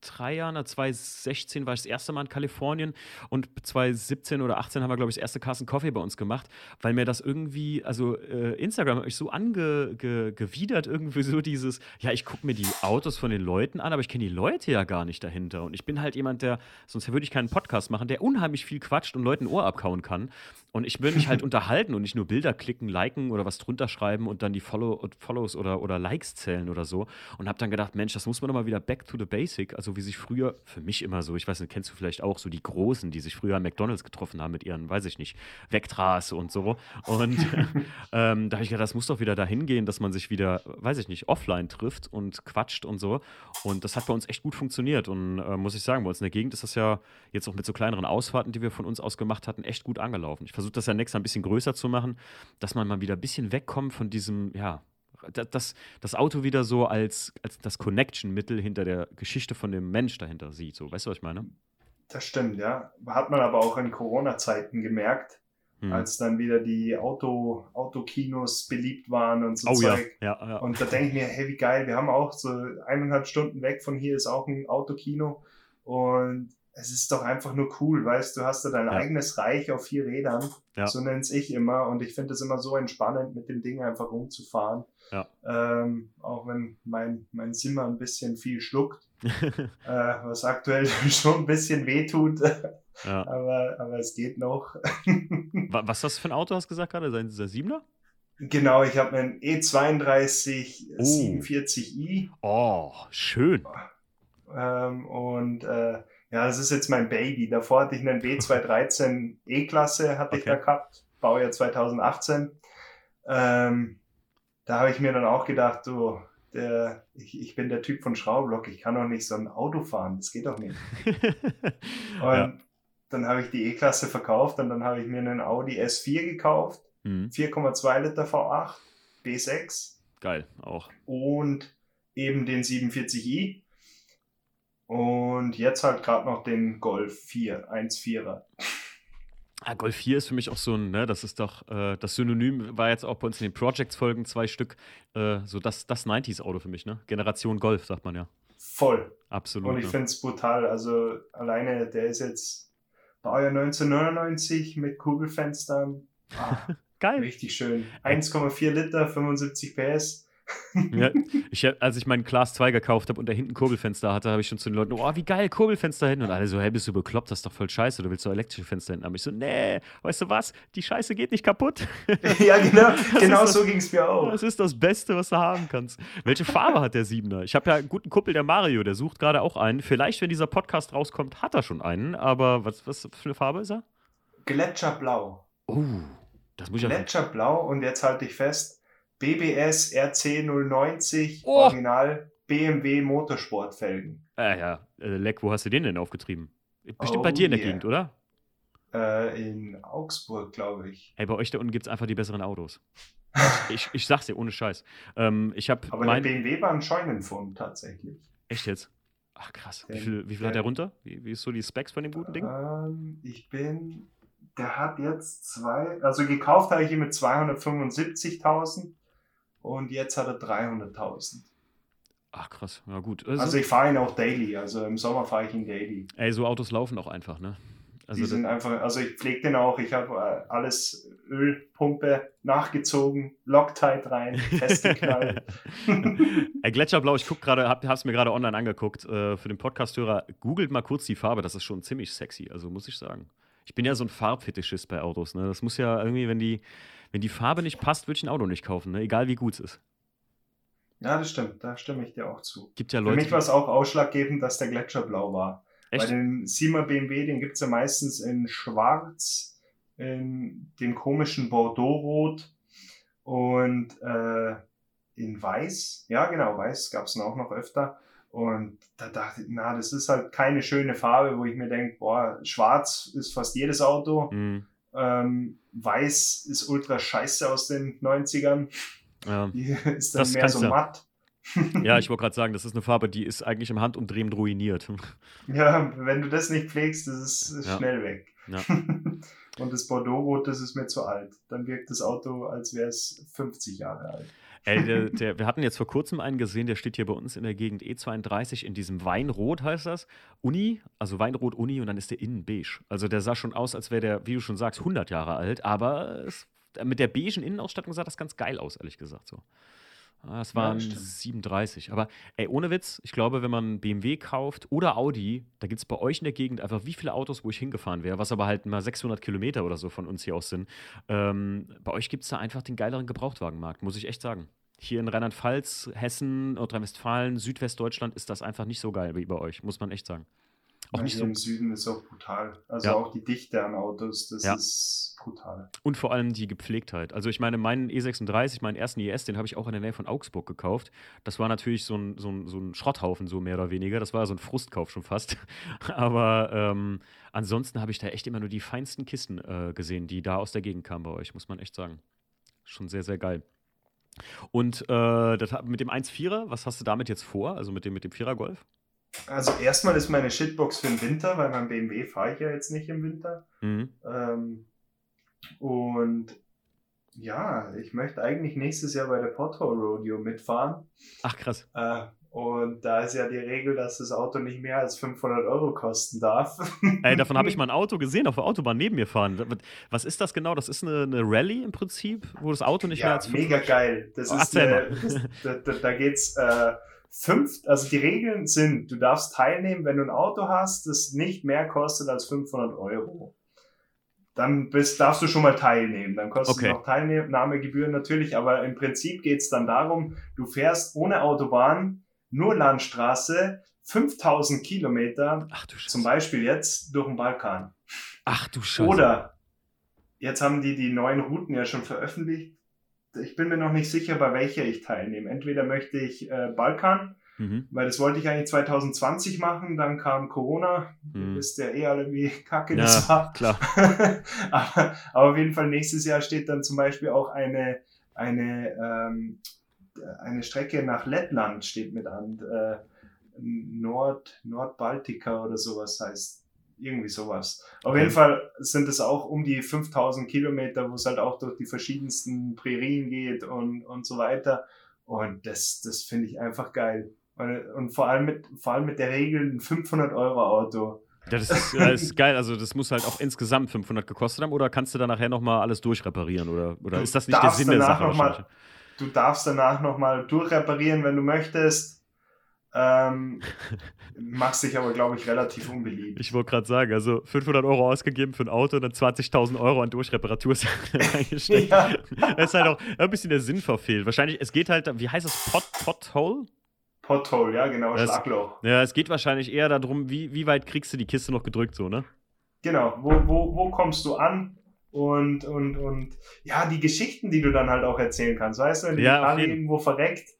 drei Jahren, 2016 war ich das erste Mal in Kalifornien und 2017 oder 18 haben wir, glaube ich, das erste Carson Coffee bei uns gemacht, weil mir das irgendwie, also äh, Instagram hat mich so angewidert, ange, irgendwie so dieses, ja, ich gucke mir die Autos von den Leuten an, aber ich kenne die Leute ja gar nicht dahinter. Und ich bin halt jemand, der, sonst würde ich keinen Podcast machen, der unheimlich viel quatscht und Leuten Ohr abkauen kann. Und ich will mich halt unterhalten und nicht nur Bilder klicken, liken oder was drunter schreiben und dann die Follow Follows oder, oder Likes zählen oder so. Und habe dann gedacht, Mensch, das muss man doch mal wieder back to the basic. Also wie sich früher, für mich immer so, ich weiß nicht, kennst du vielleicht auch so die Großen, die sich früher an McDonalds getroffen haben mit ihren, weiß ich nicht, Vectras und so. Und ähm, da habe ich gedacht, das muss doch wieder dahin gehen, dass man sich wieder, weiß ich nicht, offline trifft und quatscht und so. Und das hat bei uns echt gut funktioniert. Und äh, muss ich sagen, bei uns in der Gegend ist das ja jetzt auch mit so kleineren Ausfahrten, die wir von uns aus gemacht hatten, echt gut angelaufen. Ich versuche das ja nächstes ein bisschen größer zu machen, dass man mal wieder ein bisschen wegkommt von diesem, ja, das, das Auto wieder so als, als das Connection-Mittel hinter der Geschichte von dem Mensch dahinter sieht. So, weißt du, was ich meine? Das stimmt, ja. Hat man aber auch in Corona-Zeiten gemerkt, hm. als dann wieder die Auto, Autokinos beliebt waren und so oh, Zeug. Ja. Ja, ja. Und da denke ich mir, hey, wie geil, wir haben auch so eineinhalb Stunden weg von hier ist auch ein Autokino. Und es ist doch einfach nur cool, weißt du, hast da dein ja. eigenes Reich auf vier Rädern, ja. so nenne ich immer. Und ich finde es immer so entspannend, mit dem Ding einfach rumzufahren. Ja. Ähm, auch wenn mein, mein Zimmer ein bisschen viel schluckt, äh, was aktuell schon ein bisschen wehtut. Ja. aber, aber es geht noch. was ist das für ein Auto, hast du gesagt gerade? Sein dieser Siebener? Genau, ich habe einen E32 oh. 47i. Oh, schön. Ähm, und äh, ja, das ist jetzt mein Baby. Davor hatte ich einen B213 E-Klasse, hatte okay. ich da gehabt, Baujahr 2018. Ähm, da habe ich mir dann auch gedacht, du, der, ich, ich bin der Typ von Schraublock, ich kann doch nicht so ein Auto fahren, das geht doch nicht. und ja. dann habe ich die E-Klasse verkauft und dann habe ich mir einen Audi S4 gekauft, mhm. 4,2 Liter V8, B6. Geil, auch. Und eben den 47i. Und jetzt halt gerade noch den Golf 4, 1,4er. Ah, Golf 4 ist für mich auch so ein, ne, das ist doch, äh, das Synonym war jetzt auch bei uns in den Projects-Folgen zwei Stück, äh, so das, das 90s-Auto für mich, ne? Generation Golf, sagt man ja. Voll. Absolut. Und ich ja. finde es brutal. Also alleine, der ist jetzt Baujahr 1999 mit Kugelfenstern. Ah, Geil. Richtig schön. 1,4 Liter, 75 PS ja, ich, als ich meinen Class 2 gekauft habe und da hinten Kurbelfenster hatte, habe ich schon zu den Leuten, oh, wie geil, Kurbelfenster hinten. Und alle so, hey, bist du bekloppt, das ist doch voll scheiße, du willst so elektrische Fenster hinten haben. Ich so, nee, weißt du was, die Scheiße geht nicht kaputt. ja, genau, genau so ging es mir auch. Das ist das Beste, was du haben kannst. Welche Farbe hat der Siebener? Ich habe ja einen guten Kumpel, der Mario, der sucht gerade auch einen. Vielleicht, wenn dieser Podcast rauskommt, hat er schon einen, aber was, was für eine Farbe ist er? Gletscherblau. Oh, das muss ich Gletscherblau und jetzt halte ich fest, BBS RC 090 oh. Original BMW Motorsportfelgen. Ah ja, äh, Leck, wo hast du den denn aufgetrieben? Bestimmt oh, bei dir in der yeah. Gegend, oder? Äh, in Augsburg, glaube ich. Hey, bei euch da unten gibt es einfach die besseren Autos. ich, ich sag's dir, ohne Scheiß. Ähm, ich hab Aber mein... der BMW war ein Scheunenfund tatsächlich. Echt jetzt? Ach krass. Wie viel, wie viel hat der runter? Wie, wie ist so die Specs von dem guten Ding? Ähm, ich bin. Der hat jetzt zwei. Also gekauft habe ich ihn mit 275.000 und jetzt hat er 300.000. Ach krass, ja gut. Also, also ich fahre ihn auch daily, also im Sommer fahre ich ihn daily. Ey, so Autos laufen auch einfach, ne? Also die sind einfach, also ich pflege den auch, ich habe äh, alles Ölpumpe nachgezogen, Loctite rein, festgeknallt. Ey, Gletscherblau, ich guck gerade, hab, hab's mir gerade online angeguckt. Äh, für den Podcasthörer, googelt mal kurz die Farbe, das ist schon ziemlich sexy, also muss ich sagen. Ich bin ja so ein Farbfetischist bei Autos, ne? Das muss ja irgendwie, wenn die, wenn die Farbe nicht passt, würde ich ein Auto nicht kaufen, ne? Egal wie gut es ist. Ja, das stimmt, da stimme ich dir auch zu. Gibt ja Leute, Für mich war es auch ausschlaggebend, dass der Gletscher blau war. Echt? Bei den Sima BMW, den gibt es ja meistens in schwarz, in dem komischen Bordeaux-Rot und äh, in weiß. Ja, genau, weiß gab es auch noch öfter. Und da dachte ich, na, das ist halt keine schöne Farbe, wo ich mir denke, boah, schwarz ist fast jedes Auto. Mhm. Ähm, weiß ist ultra scheiße aus den 90ern. Ja. Die ist dann das mehr so matt. ja, ich wollte gerade sagen, das ist eine Farbe, die ist eigentlich im Handumdrehen ruiniert. Ja, wenn du das nicht pflegst, das ist, ist ja. schnell weg. Ja. Und das Bordeaux-Rot, das ist mir zu alt. Dann wirkt das Auto, als wäre es 50 Jahre alt. Ey, der, der, wir hatten jetzt vor kurzem einen gesehen, der steht hier bei uns in der Gegend E32 in diesem Weinrot, heißt das. Uni, also Weinrot Uni und dann ist der innen beige. Also der sah schon aus, als wäre der, wie du schon sagst, 100 Jahre alt, aber es, mit der beigen Innenausstattung sah das ganz geil aus, ehrlich gesagt so. Das ah, waren ja, 37. Aber ey, ohne Witz, ich glaube, wenn man BMW kauft oder Audi, da gibt es bei euch in der Gegend einfach wie viele Autos, wo ich hingefahren wäre, was aber halt mal 600 Kilometer oder so von uns hier aus sind. Ähm, bei euch gibt es da einfach den geileren Gebrauchtwagenmarkt, muss ich echt sagen. Hier in Rheinland-Pfalz, Hessen, Nordrhein-Westfalen, Südwestdeutschland ist das einfach nicht so geil wie bei euch, muss man echt sagen. Auch nicht so im Süden ist auch brutal. Also ja. auch die Dichte an Autos, das ja. ist brutal. Und vor allem die Gepflegtheit. Also ich meine, meinen E36, meinen ersten IS, den habe ich auch in der Nähe von Augsburg gekauft. Das war natürlich so ein, so ein, so ein Schrotthaufen, so mehr oder weniger. Das war so ein Frustkauf schon fast. Aber ähm, ansonsten habe ich da echt immer nur die feinsten Kisten äh, gesehen, die da aus der Gegend kamen bei euch, muss man echt sagen. Schon sehr, sehr geil. Und äh, das, mit dem 1.4er, was hast du damit jetzt vor? Also mit dem, mit dem 4er Golf? Also erstmal ist meine Shitbox für den Winter, weil mein BMW fahre ich ja jetzt nicht im Winter. Mhm. Ähm, und ja, ich möchte eigentlich nächstes Jahr bei der Pothole Rodeo mitfahren. Ach krass. Äh, und da ist ja die Regel, dass das Auto nicht mehr als 500 Euro kosten darf. Ey, davon habe ich mal ein Auto gesehen, auf der Autobahn neben mir fahren. Was ist das genau? Das ist eine, eine Rallye im Prinzip, wo das Auto nicht ja, mehr als 500 mega geil. Das oh, ist eine, das, da, da, da geht's äh, fünf, also die Regeln sind, du darfst teilnehmen, wenn du ein Auto hast, das nicht mehr kostet als 500 Euro. Dann bist, darfst du schon mal teilnehmen. Dann kostet okay. noch Teilnahmegebühren natürlich, aber im Prinzip geht es dann darum, du fährst ohne Autobahn, nur Landstraße, 5000 Kilometer, zum Beispiel jetzt durch den Balkan. Ach du Scheiße. Oder jetzt haben die die neuen Routen ja schon veröffentlicht ich bin mir noch nicht sicher, bei welcher ich teilnehme. Entweder möchte ich äh, Balkan, mhm. weil das wollte ich eigentlich 2020 machen, dann kam Corona. Mhm. Ihr wisst ja eh alle, wie kacke ja, das war. Klar. aber, aber auf jeden Fall nächstes Jahr steht dann zum Beispiel auch eine, eine, ähm, eine Strecke nach Lettland steht mit an. Äh, Nord, Nordbaltica oder sowas heißt irgendwie sowas. Auf jeden Fall sind es auch um die 5000 Kilometer, wo es halt auch durch die verschiedensten Prärien geht und, und so weiter. Und das, das finde ich einfach geil. Und vor allem mit, vor allem mit der Regel ein 500 Euro Auto. Ja, das ist, das ist geil. Also, das muss halt auch insgesamt 500 gekostet haben. Oder kannst du da nachher nochmal alles durchreparieren? Oder, oder ist das nicht der Sinn der Sache? Mal, du darfst danach nochmal durchreparieren, wenn du möchtest. Ähm, machst dich aber, glaube ich, relativ unbeliebt. Ich wollte gerade sagen, also 500 Euro ausgegeben für ein Auto und dann 20.000 Euro an Durchreparatursachen reingesteckt. ja. Das ist halt auch ein bisschen der Sinn verfehlt. Wahrscheinlich, es geht halt, wie heißt das, Pot, Pothole? Pothole, ja, genau, das, Schlagloch. Ja, es geht wahrscheinlich eher darum, wie, wie weit kriegst du die Kiste noch gedrückt, so, ne? Genau, wo, wo, wo kommst du an? Und, und, und ja, die Geschichten, die du dann halt auch erzählen kannst, weißt du, wenn du ja, gerade irgendwo verreckt,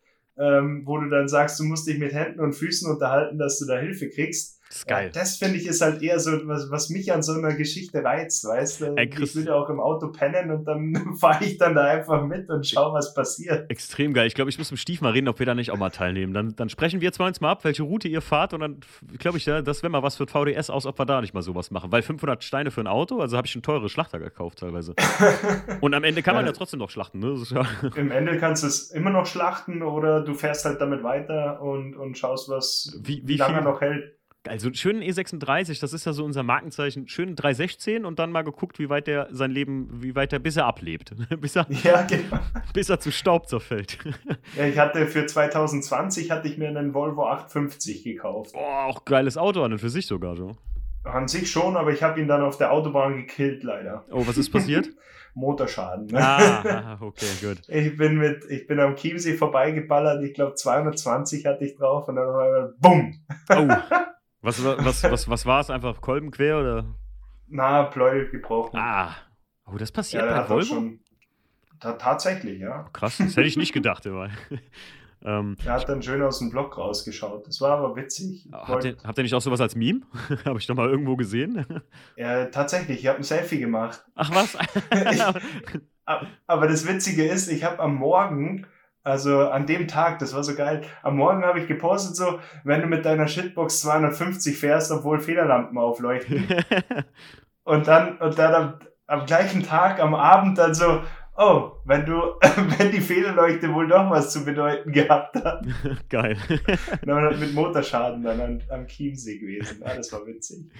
ähm, wo du dann sagst, du musst dich mit Händen und Füßen unterhalten, dass du da Hilfe kriegst. Das ist geil. das finde ich ist halt eher so, was, was mich an so einer Geschichte reizt, weißt du? Ey, ich will ja auch im Auto pennen und dann fahre ich dann da einfach mit und schaue, was passiert. Extrem geil. Ich glaube, ich muss mit Stief mal reden, ob wir da nicht auch mal teilnehmen. Dann, dann sprechen wir zwei uns mal ab, welche Route ihr fahrt und dann glaube ich, ja, das wäre mal was für VDS aus, ob wir da nicht mal sowas machen. Weil 500 Steine für ein Auto, also habe ich schon teure Schlachter gekauft teilweise. und am Ende kann man ja, ja trotzdem noch schlachten, ne? Ja Im Ende kannst du es immer noch schlachten oder du fährst halt damit weiter und, und schaust, was wie, wie, wie lange viel? noch hält. Also schönen E36, das ist ja so unser Markenzeichen, schönen 316 und dann mal geguckt, wie weit der sein Leben, wie weit er bis er ablebt. bis, er, ja, genau. bis er zu Staub zerfällt. ja, ich hatte für 2020 hatte ich mir einen Volvo 850 gekauft. Oh, auch geiles Auto an und für sich sogar so. An sich schon, aber ich habe ihn dann auf der Autobahn gekillt, leider. Oh, was ist passiert? Motorschaden. Ne? Ah, okay, gut. Ich bin mit, ich bin am Chiemsee vorbeigeballert, ich glaube 220 hatte ich drauf und dann war bumm. Oh. Was, was, was, was war es? Einfach Kolben quer oder? Na, Pleuel gebrochen. Ah. Oh, das passiert ja, bei Volvo? Schon, ta tatsächlich, ja. Krass, das hätte ich nicht gedacht immer. ähm, er hat dann schön aus dem Block rausgeschaut. Das war aber witzig. Habt ihr, habt ihr nicht auch sowas als Meme? habe ich doch mal irgendwo gesehen. ja, tatsächlich. Ich habe ein Selfie gemacht. Ach was? ich, aber das Witzige ist, ich habe am Morgen also an dem Tag, das war so geil. Am Morgen habe ich gepostet so, wenn du mit deiner Shitbox 250 fährst, obwohl Federlampen aufleuchten. und dann, und dann am, am gleichen Tag, am Abend dann so, oh, wenn du, wenn die Federleuchte wohl doch was zu bedeuten gehabt hat. Geil. dann mit Motorschaden dann am, am Chiemsee gewesen. Ja, das war witzig.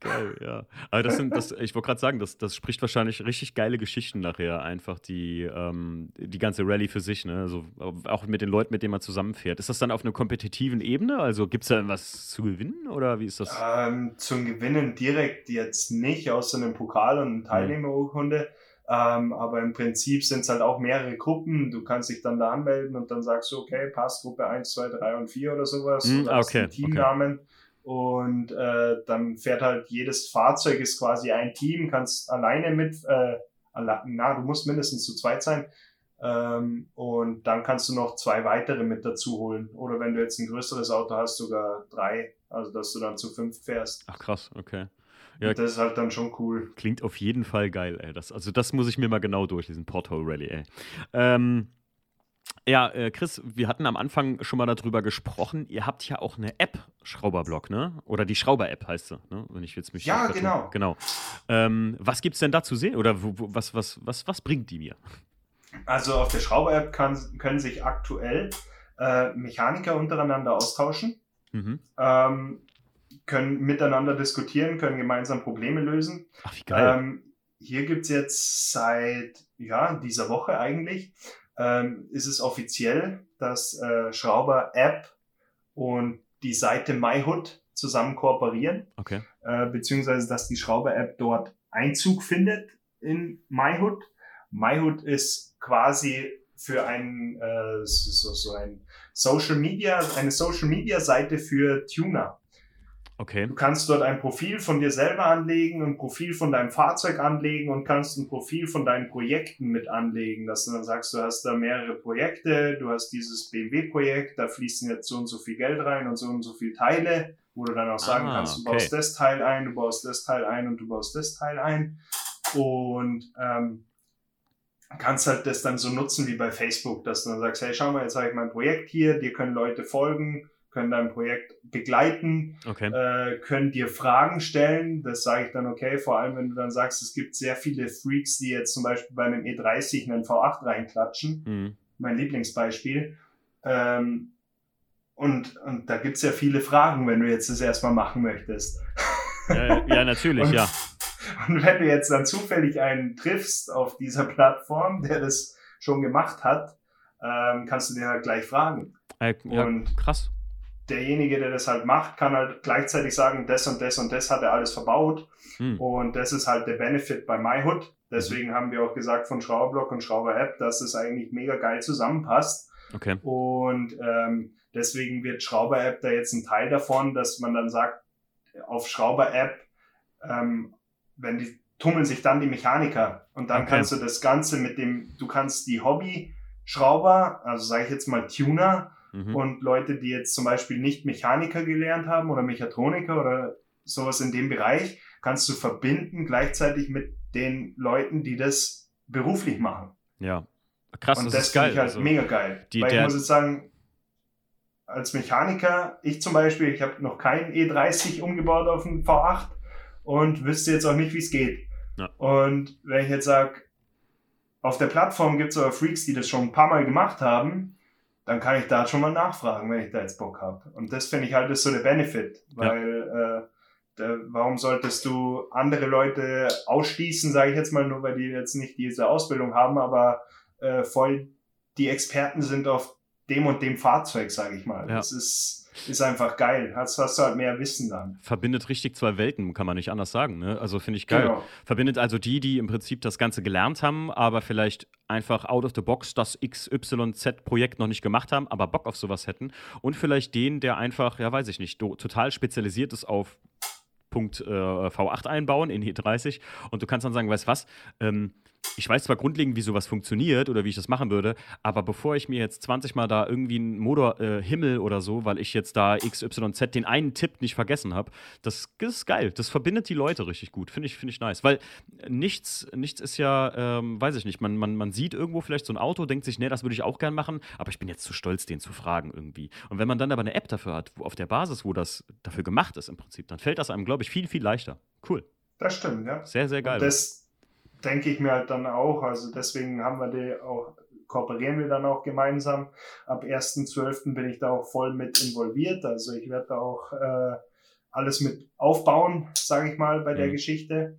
Geil, ja. Aber das sind, das, ich wollte gerade sagen, das, das spricht wahrscheinlich richtig geile Geschichten nachher, einfach die, ähm, die ganze Rallye für sich, ne? Also auch mit den Leuten, mit denen man zusammenfährt. Ist das dann auf einer kompetitiven Ebene? Also gibt es da was zu gewinnen oder wie ist das? Ähm, zum Gewinnen direkt jetzt nicht, außer einem Pokal und einer Teilnehmerurkunde. Mhm ähm, aber im Prinzip sind es halt auch mehrere Gruppen. Du kannst dich dann da anmelden und dann sagst du, okay, passt Gruppe 1, 2, 3 und 4 oder sowas. Mm, oder okay, Teamnamen. Okay. Und äh, dann fährt halt jedes Fahrzeug ist quasi ein Team, kannst alleine mit, äh, na, du musst mindestens zu zweit sein. Ähm, und dann kannst du noch zwei weitere mit dazu holen. Oder wenn du jetzt ein größeres Auto hast, sogar drei. Also dass du dann zu fünf fährst. Ach krass, okay. Ja, das ist halt dann schon cool. Klingt auf jeden Fall geil, ey. Das, also das muss ich mir mal genau durchlesen, Porthole Rally, ey. Ähm, ja, äh, Chris, wir hatten am Anfang schon mal darüber gesprochen. Ihr habt ja auch eine App, Schrauberblock, ne? Oder die Schrauber-App heißt sie, ne? Wenn ich jetzt mich Ja, genau. Genau. Ähm, was gibt's denn da zu sehen? Oder wo, wo, was, was, was, was bringt die mir? Also auf der Schrauber-App können sich aktuell äh, Mechaniker untereinander austauschen. Mhm. Ähm, können miteinander diskutieren, können gemeinsam Probleme lösen. Ach, wie geil. Ähm, hier gibt es jetzt seit ja, dieser Woche eigentlich, ähm, ist es offiziell, dass äh, Schrauber App und die Seite MyHood zusammen kooperieren. Okay. Äh, beziehungsweise, dass die Schrauber App dort Einzug findet in MyHood. MyHood ist quasi für ein, äh, so, so ein Social Media, eine Social Media Seite für Tuner. Okay. Du kannst dort ein Profil von dir selber anlegen, ein Profil von deinem Fahrzeug anlegen und kannst ein Profil von deinen Projekten mit anlegen, dass du dann sagst, du hast da mehrere Projekte, du hast dieses BMW-Projekt, da fließen jetzt so und so viel Geld rein und so und so viele Teile, wo du dann auch sagen ah, kannst, du okay. baust das Teil ein, du baust das Teil ein und du baust das Teil ein. Und ähm, kannst halt das dann so nutzen wie bei Facebook, dass du dann sagst, hey, schau mal, jetzt habe ich mein Projekt hier, dir können Leute folgen, können dein Projekt begleiten, okay. äh, können dir Fragen stellen. Das sage ich dann okay, vor allem wenn du dann sagst, es gibt sehr viele Freaks, die jetzt zum Beispiel bei einem E30 einen V8 reinklatschen. Mhm. Mein Lieblingsbeispiel. Ähm, und, und da gibt's ja viele Fragen, wenn du jetzt das erstmal machen möchtest. Ja, ja natürlich, und, ja. Und wenn du jetzt dann zufällig einen triffst auf dieser Plattform, der das schon gemacht hat, ähm, kannst du dir halt gleich fragen. Äh, ja, und krass derjenige, der das halt macht, kann halt gleichzeitig sagen, das und das und das hat er alles verbaut. Hm. Und das ist halt der Benefit bei MyHood. Deswegen haben wir auch gesagt von Schrauberblock und Schrauber-App, dass es eigentlich mega geil zusammenpasst. Okay. Und ähm, deswegen wird Schrauber-App da jetzt ein Teil davon, dass man dann sagt, auf Schrauber-App, ähm, wenn die tummeln sich dann die Mechaniker und dann okay. kannst du das Ganze mit dem, du kannst die Hobby-Schrauber, also sage ich jetzt mal Tuner, mhm. und Leute, die jetzt zum Beispiel nicht Mechaniker gelernt haben oder Mechatroniker oder sowas in dem Bereich, kannst du verbinden gleichzeitig mit den Leuten, die das beruflich machen. Ja, krass. Und das, das finde ich halt also, mega geil. Die, Weil ich muss jetzt sagen, als Mechaniker, ich zum Beispiel, ich habe noch keinen E30 umgebaut auf einen V8 und wüsste jetzt auch nicht, wie es geht. Ja. Und wenn ich jetzt sage, auf der Plattform gibt es aber Freaks, die das schon ein paar Mal gemacht haben, dann kann ich da schon mal nachfragen, wenn ich da jetzt Bock habe. Und das finde ich halt ist so der Benefit, weil ja. äh, der, warum solltest du andere Leute ausschließen, sage ich jetzt mal, nur weil die jetzt nicht diese Ausbildung haben, aber äh, voll die Experten sind auf dem und dem Fahrzeug, sage ich mal. Ja. Das ist ist einfach geil. Hast, hast du halt mehr Wissen dann. Verbindet richtig zwei Welten, kann man nicht anders sagen. Ne? Also finde ich geil. Genau. Verbindet also die, die im Prinzip das Ganze gelernt haben, aber vielleicht einfach out of the box das XYZ-Projekt noch nicht gemacht haben, aber Bock auf sowas hätten. Und vielleicht den, der einfach, ja weiß ich nicht, total spezialisiert ist auf Punkt äh, V8 einbauen in E30 und du kannst dann sagen, weißt was, ähm, ich weiß zwar grundlegend, wie sowas funktioniert oder wie ich das machen würde, aber bevor ich mir jetzt 20 Mal da irgendwie einen Motor äh, Himmel oder so, weil ich jetzt da XYZ den einen Tipp nicht vergessen habe, das, das, ist geil. Das verbindet die Leute richtig gut. Finde ich, find ich nice. Weil nichts, nichts ist ja, ähm, weiß ich nicht, man, man, man sieht irgendwo vielleicht so ein Auto, denkt sich, nee, das würde ich auch gern machen, aber ich bin jetzt zu stolz, den zu fragen irgendwie. Und wenn man dann aber eine App dafür hat, auf der Basis, wo das dafür gemacht ist im Prinzip, dann fällt das einem, glaube ich, viel, viel leichter. Cool. Das stimmt, ja. Sehr, sehr geil. Und das, denke ich mir halt dann auch. Also deswegen haben wir die auch, kooperieren wir dann auch gemeinsam. Ab 1.12. bin ich da auch voll mit involviert. Also ich werde da auch äh, alles mit aufbauen, sage ich mal, bei der mhm. Geschichte.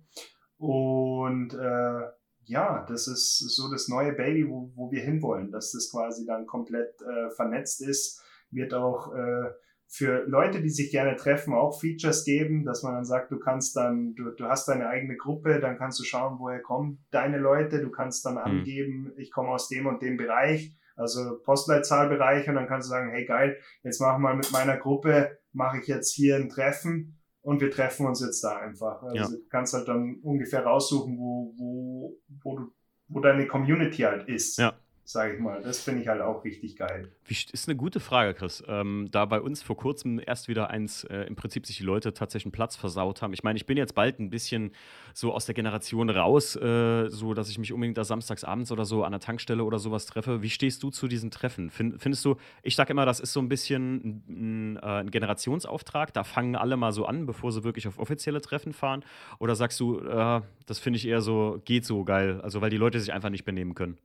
Und äh, ja, das ist so das neue Baby, wo, wo wir hinwollen, dass das quasi dann komplett äh, vernetzt ist, wird auch äh, für Leute, die sich gerne treffen, auch Features geben, dass man dann sagt, du kannst dann, du, du hast deine eigene Gruppe, dann kannst du schauen, woher kommen deine Leute, du kannst dann mhm. angeben, ich komme aus dem und dem Bereich, also Postleitzahlbereich und dann kannst du sagen, hey geil, jetzt machen wir mit meiner Gruppe, mache ich jetzt hier ein Treffen und wir treffen uns jetzt da einfach. Also ja. du kannst halt dann ungefähr raussuchen, wo, wo, wo du, wo deine Community halt ist. Ja sage ich mal. Das finde ich halt auch richtig geil. Ist eine gute Frage, Chris. Ähm, da bei uns vor kurzem erst wieder eins, äh, im Prinzip sich die Leute tatsächlich einen Platz versaut haben. Ich meine, ich bin jetzt bald ein bisschen so aus der Generation raus, äh, so dass ich mich unbedingt da samstags abends oder so an der Tankstelle oder sowas treffe. Wie stehst du zu diesen Treffen? Find, findest du, ich sage immer, das ist so ein bisschen ein, ein, äh, ein, Generationsauftrag. Da fangen alle mal so an, bevor sie wirklich auf offizielle Treffen fahren. Oder sagst du, äh, das finde ich eher so, geht so geil. Also, weil die Leute sich einfach nicht benehmen können.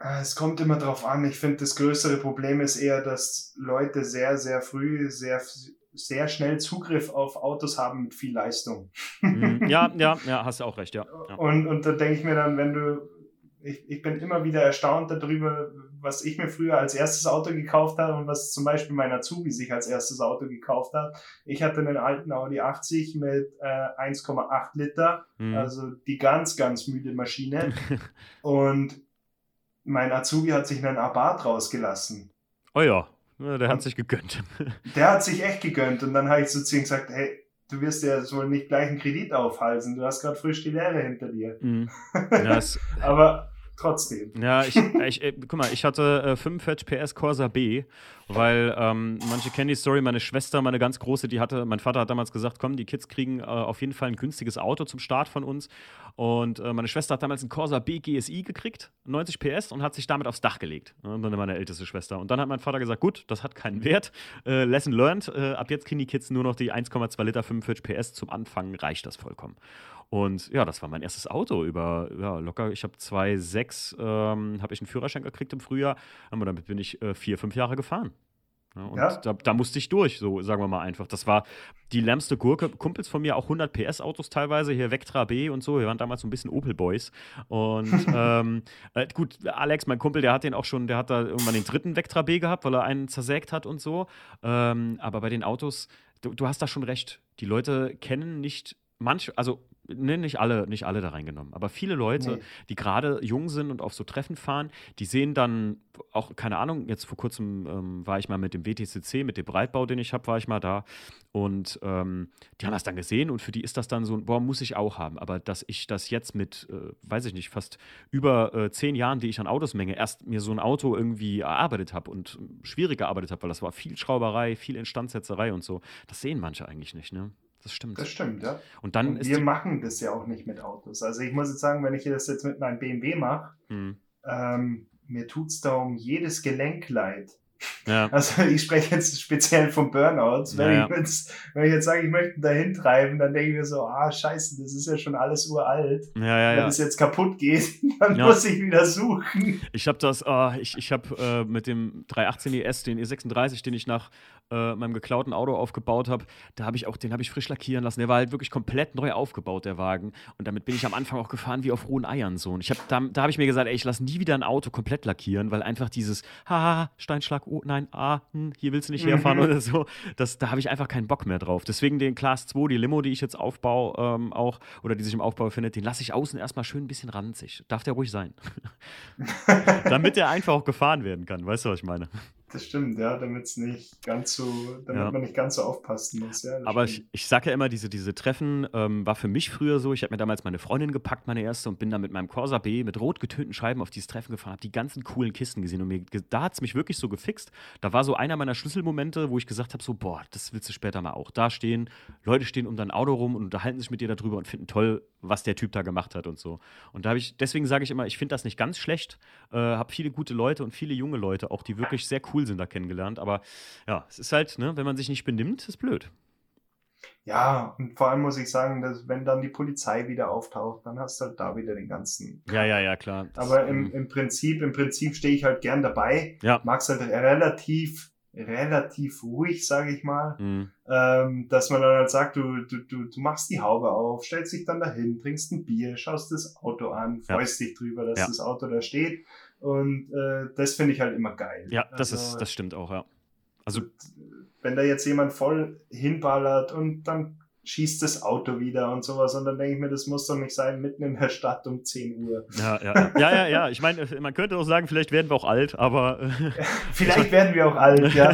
Äh, es kommt immer drauf an. Ich finde, das größere Problem ist eher, dass Leute sehr, sehr früh, sehr, sehr schnell Zugriff auf Autos haben mit viel Leistung. Mhm. Ja, ja, ja, hast du auch recht, ja. ja. Und, und da denke ich mir dann, wenn du, ich, ich bin immer wieder erstaunt darüber, was ich mir früher als erstes Auto gekauft habe und was zum Beispiel mein Azubi sich als erstes Auto gekauft hat. Ich hatte einen alten Audi 80 mit äh, 1,8 Liter, mhm. also die ganz, ganz müde Maschine. und mein Azubi hat sich einen Abarth rausgelassen. Oh ja, der und hat sich gegönnt. Der hat sich echt gegönnt. Und dann habe ich so zu ihm gesagt, hey, du wirst ja wohl nicht gleich einen Kredit aufhalsen. Du hast gerade frisch die Lehre hinter dir. Mhm. Ja, Aber trotzdem. Ja, ich, ich, ich, guck mal, ich hatte äh, 45 PS Corsa B, weil ähm, manche kennen die Story, meine Schwester, meine ganz große, die hatte, mein Vater hat damals gesagt, komm, die Kids kriegen äh, auf jeden Fall ein günstiges Auto zum Start von uns. Und äh, meine Schwester hat damals einen Corsa B GSI gekriegt, 90 PS, und hat sich damit aufs Dach gelegt. Und dann meine älteste Schwester. Und dann hat mein Vater gesagt, gut, das hat keinen Wert. Äh, lesson learned, äh, ab jetzt kriegen die Kids nur noch die 1,2 Liter 45 PS. Zum Anfang reicht das vollkommen. Und ja, das war mein erstes Auto über, ja, locker, ich habe 2,6, ähm, habe ich einen Führerschein gekriegt im Frühjahr, und damit bin ich äh, vier, fünf Jahre gefahren. Ja, und ja. Da, da, musste ich durch, so sagen wir mal einfach. Das war die lärmste Gurke. Kumpels von mir, auch 100 PS Autos teilweise, hier Vectra B und so. Wir waren damals so ein bisschen Opel Boys. Und ähm, äh, gut, Alex, mein Kumpel, der hat den auch schon, der hat da irgendwann den dritten Vectra B gehabt, weil er einen zersägt hat und so. Ähm, aber bei den Autos, du, du hast da schon recht. Die Leute kennen nicht manche, also ne, nicht alle, nicht alle da reingenommen, aber viele Leute, Nee. die gerade jung sind und auf so Treffen fahren, die sehen dann auch, keine Ahnung, jetzt vor kurzem ähm, war ich mal mit dem WTCC, mit dem Breitbau, den ich habe, war ich mal da und ähm, die haben das dann gesehen und für die ist das dann so, ein, boah, muss ich auch haben, aber dass ich das jetzt mit, äh, weiß ich nicht, fast über äh, zehn Jahren, die ich an Autos menge, erst mir so ein Auto irgendwie erarbeitet habe und schwierig gearbeitet habe, weil das war viel Schrauberei, viel Instandsetzerei und so, das sehen manche eigentlich nicht, ne? Das stimmt. Das stimmt, ja. Und dann Und wir machen das ja auch nicht mit Autos. Also ich muss jetzt sagen, wenn ich das jetzt mit meinem BMW mache, Hm. ähm, mir tut's da um jedes Gelenk leid. Ja. Also ich spreche jetzt speziell von Burnouts. Wenn, Ja, ich, jetzt, wenn ich jetzt sage, ich möchte dahin treiben, dann denke ich mir so, ah scheiße, das ist ja schon alles uralt. Wenn es jetzt kaputt geht, dann muss ich wieder suchen. Ich habe das, ah, ich, ich habe äh, mit dem 318 ES, den E36, den ich nach äh, meinem geklauten Auto aufgebaut habe, da habe ich auch, den habe ich frisch lackieren lassen. Der war halt wirklich komplett neu aufgebaut, der Wagen. Und damit bin ich am Anfang auch gefahren wie auf rohen Eiern so. Und ich hab, da, da habe ich mir gesagt, ey, ich lasse nie wieder ein Auto komplett lackieren, weil einfach dieses, haha, Steinschlag, oh nein, ah, hm, hier willst du nicht herfahren Mhm. oder so, das, da habe ich einfach keinen Bock mehr drauf. Deswegen den Class 2, die Limo, die ich jetzt aufbaue, ähm, auch, oder die sich im Aufbau befindet, den lasse ich außen erstmal schön ein bisschen ranzig. Darf der ruhig sein. Damit der einfach auch gefahren werden kann. Weißt du, was ich meine? Das stimmt, ja, damit es nicht ganz so, damit Ja. man nicht ganz so aufpassen muss. Ja, Aber ich, stimmt. ich sage ja immer, diese, diese Treffen ähm, war für mich früher so. Ich habe mir damals meine Freundin gepackt, meine erste, und bin dann mit meinem Corsa B mit rot getönten Scheiben auf dieses Treffen gefahren, habe die ganzen coolen Kisten gesehen und mir, da hat es mich wirklich so gefixt. Da war so einer meiner Schlüsselmomente, wo ich gesagt habe: so, boah, das willst du später mal auch. Da stehen, Leute stehen um dein Auto rum und unterhalten sich mit dir darüber und finden toll, was der Typ da gemacht hat und so. Und da habe ich, deswegen sage ich immer, ich finde das nicht ganz schlecht. Äh, habe viele gute Leute und viele junge Leute, auch die wirklich sehr cool sind, da kennengelernt. Aber ja, es ist halt, ne, wenn man sich nicht benimmt, ist blöd. Ja, und vor allem muss ich sagen, dass wenn dann die Polizei wieder auftaucht, dann hast du halt da wieder den ganzen. Ja, ja, ja, klar. Das, Aber im, ähm, im Prinzip, im Prinzip stehe ich halt gern dabei. Ja. Mag's halt relativ, relativ ruhig, sage ich mal. mh, Ähm, dass man dann halt sagt, du, du, du, du machst die Haube auf, stellst dich dann dahin, trinkst ein Bier, schaust das Auto an, Ja. freust dich drüber, dass Ja. das Auto da steht. Und äh, das finde ich halt immer geil. ja, das Also, ist, das stimmt auch, ja. Also, wenn da jetzt jemand voll hinballert und dann schießt das Auto wieder und sowas und dann denke ich mir, das muss doch nicht sein, mitten in der Stadt um 10 Uhr. ja, ja, ja, ja, ja, ja. Ich meine, man könnte auch sagen, vielleicht werden wir auch alt, aber. Äh, Vielleicht werden wir auch alt, ja.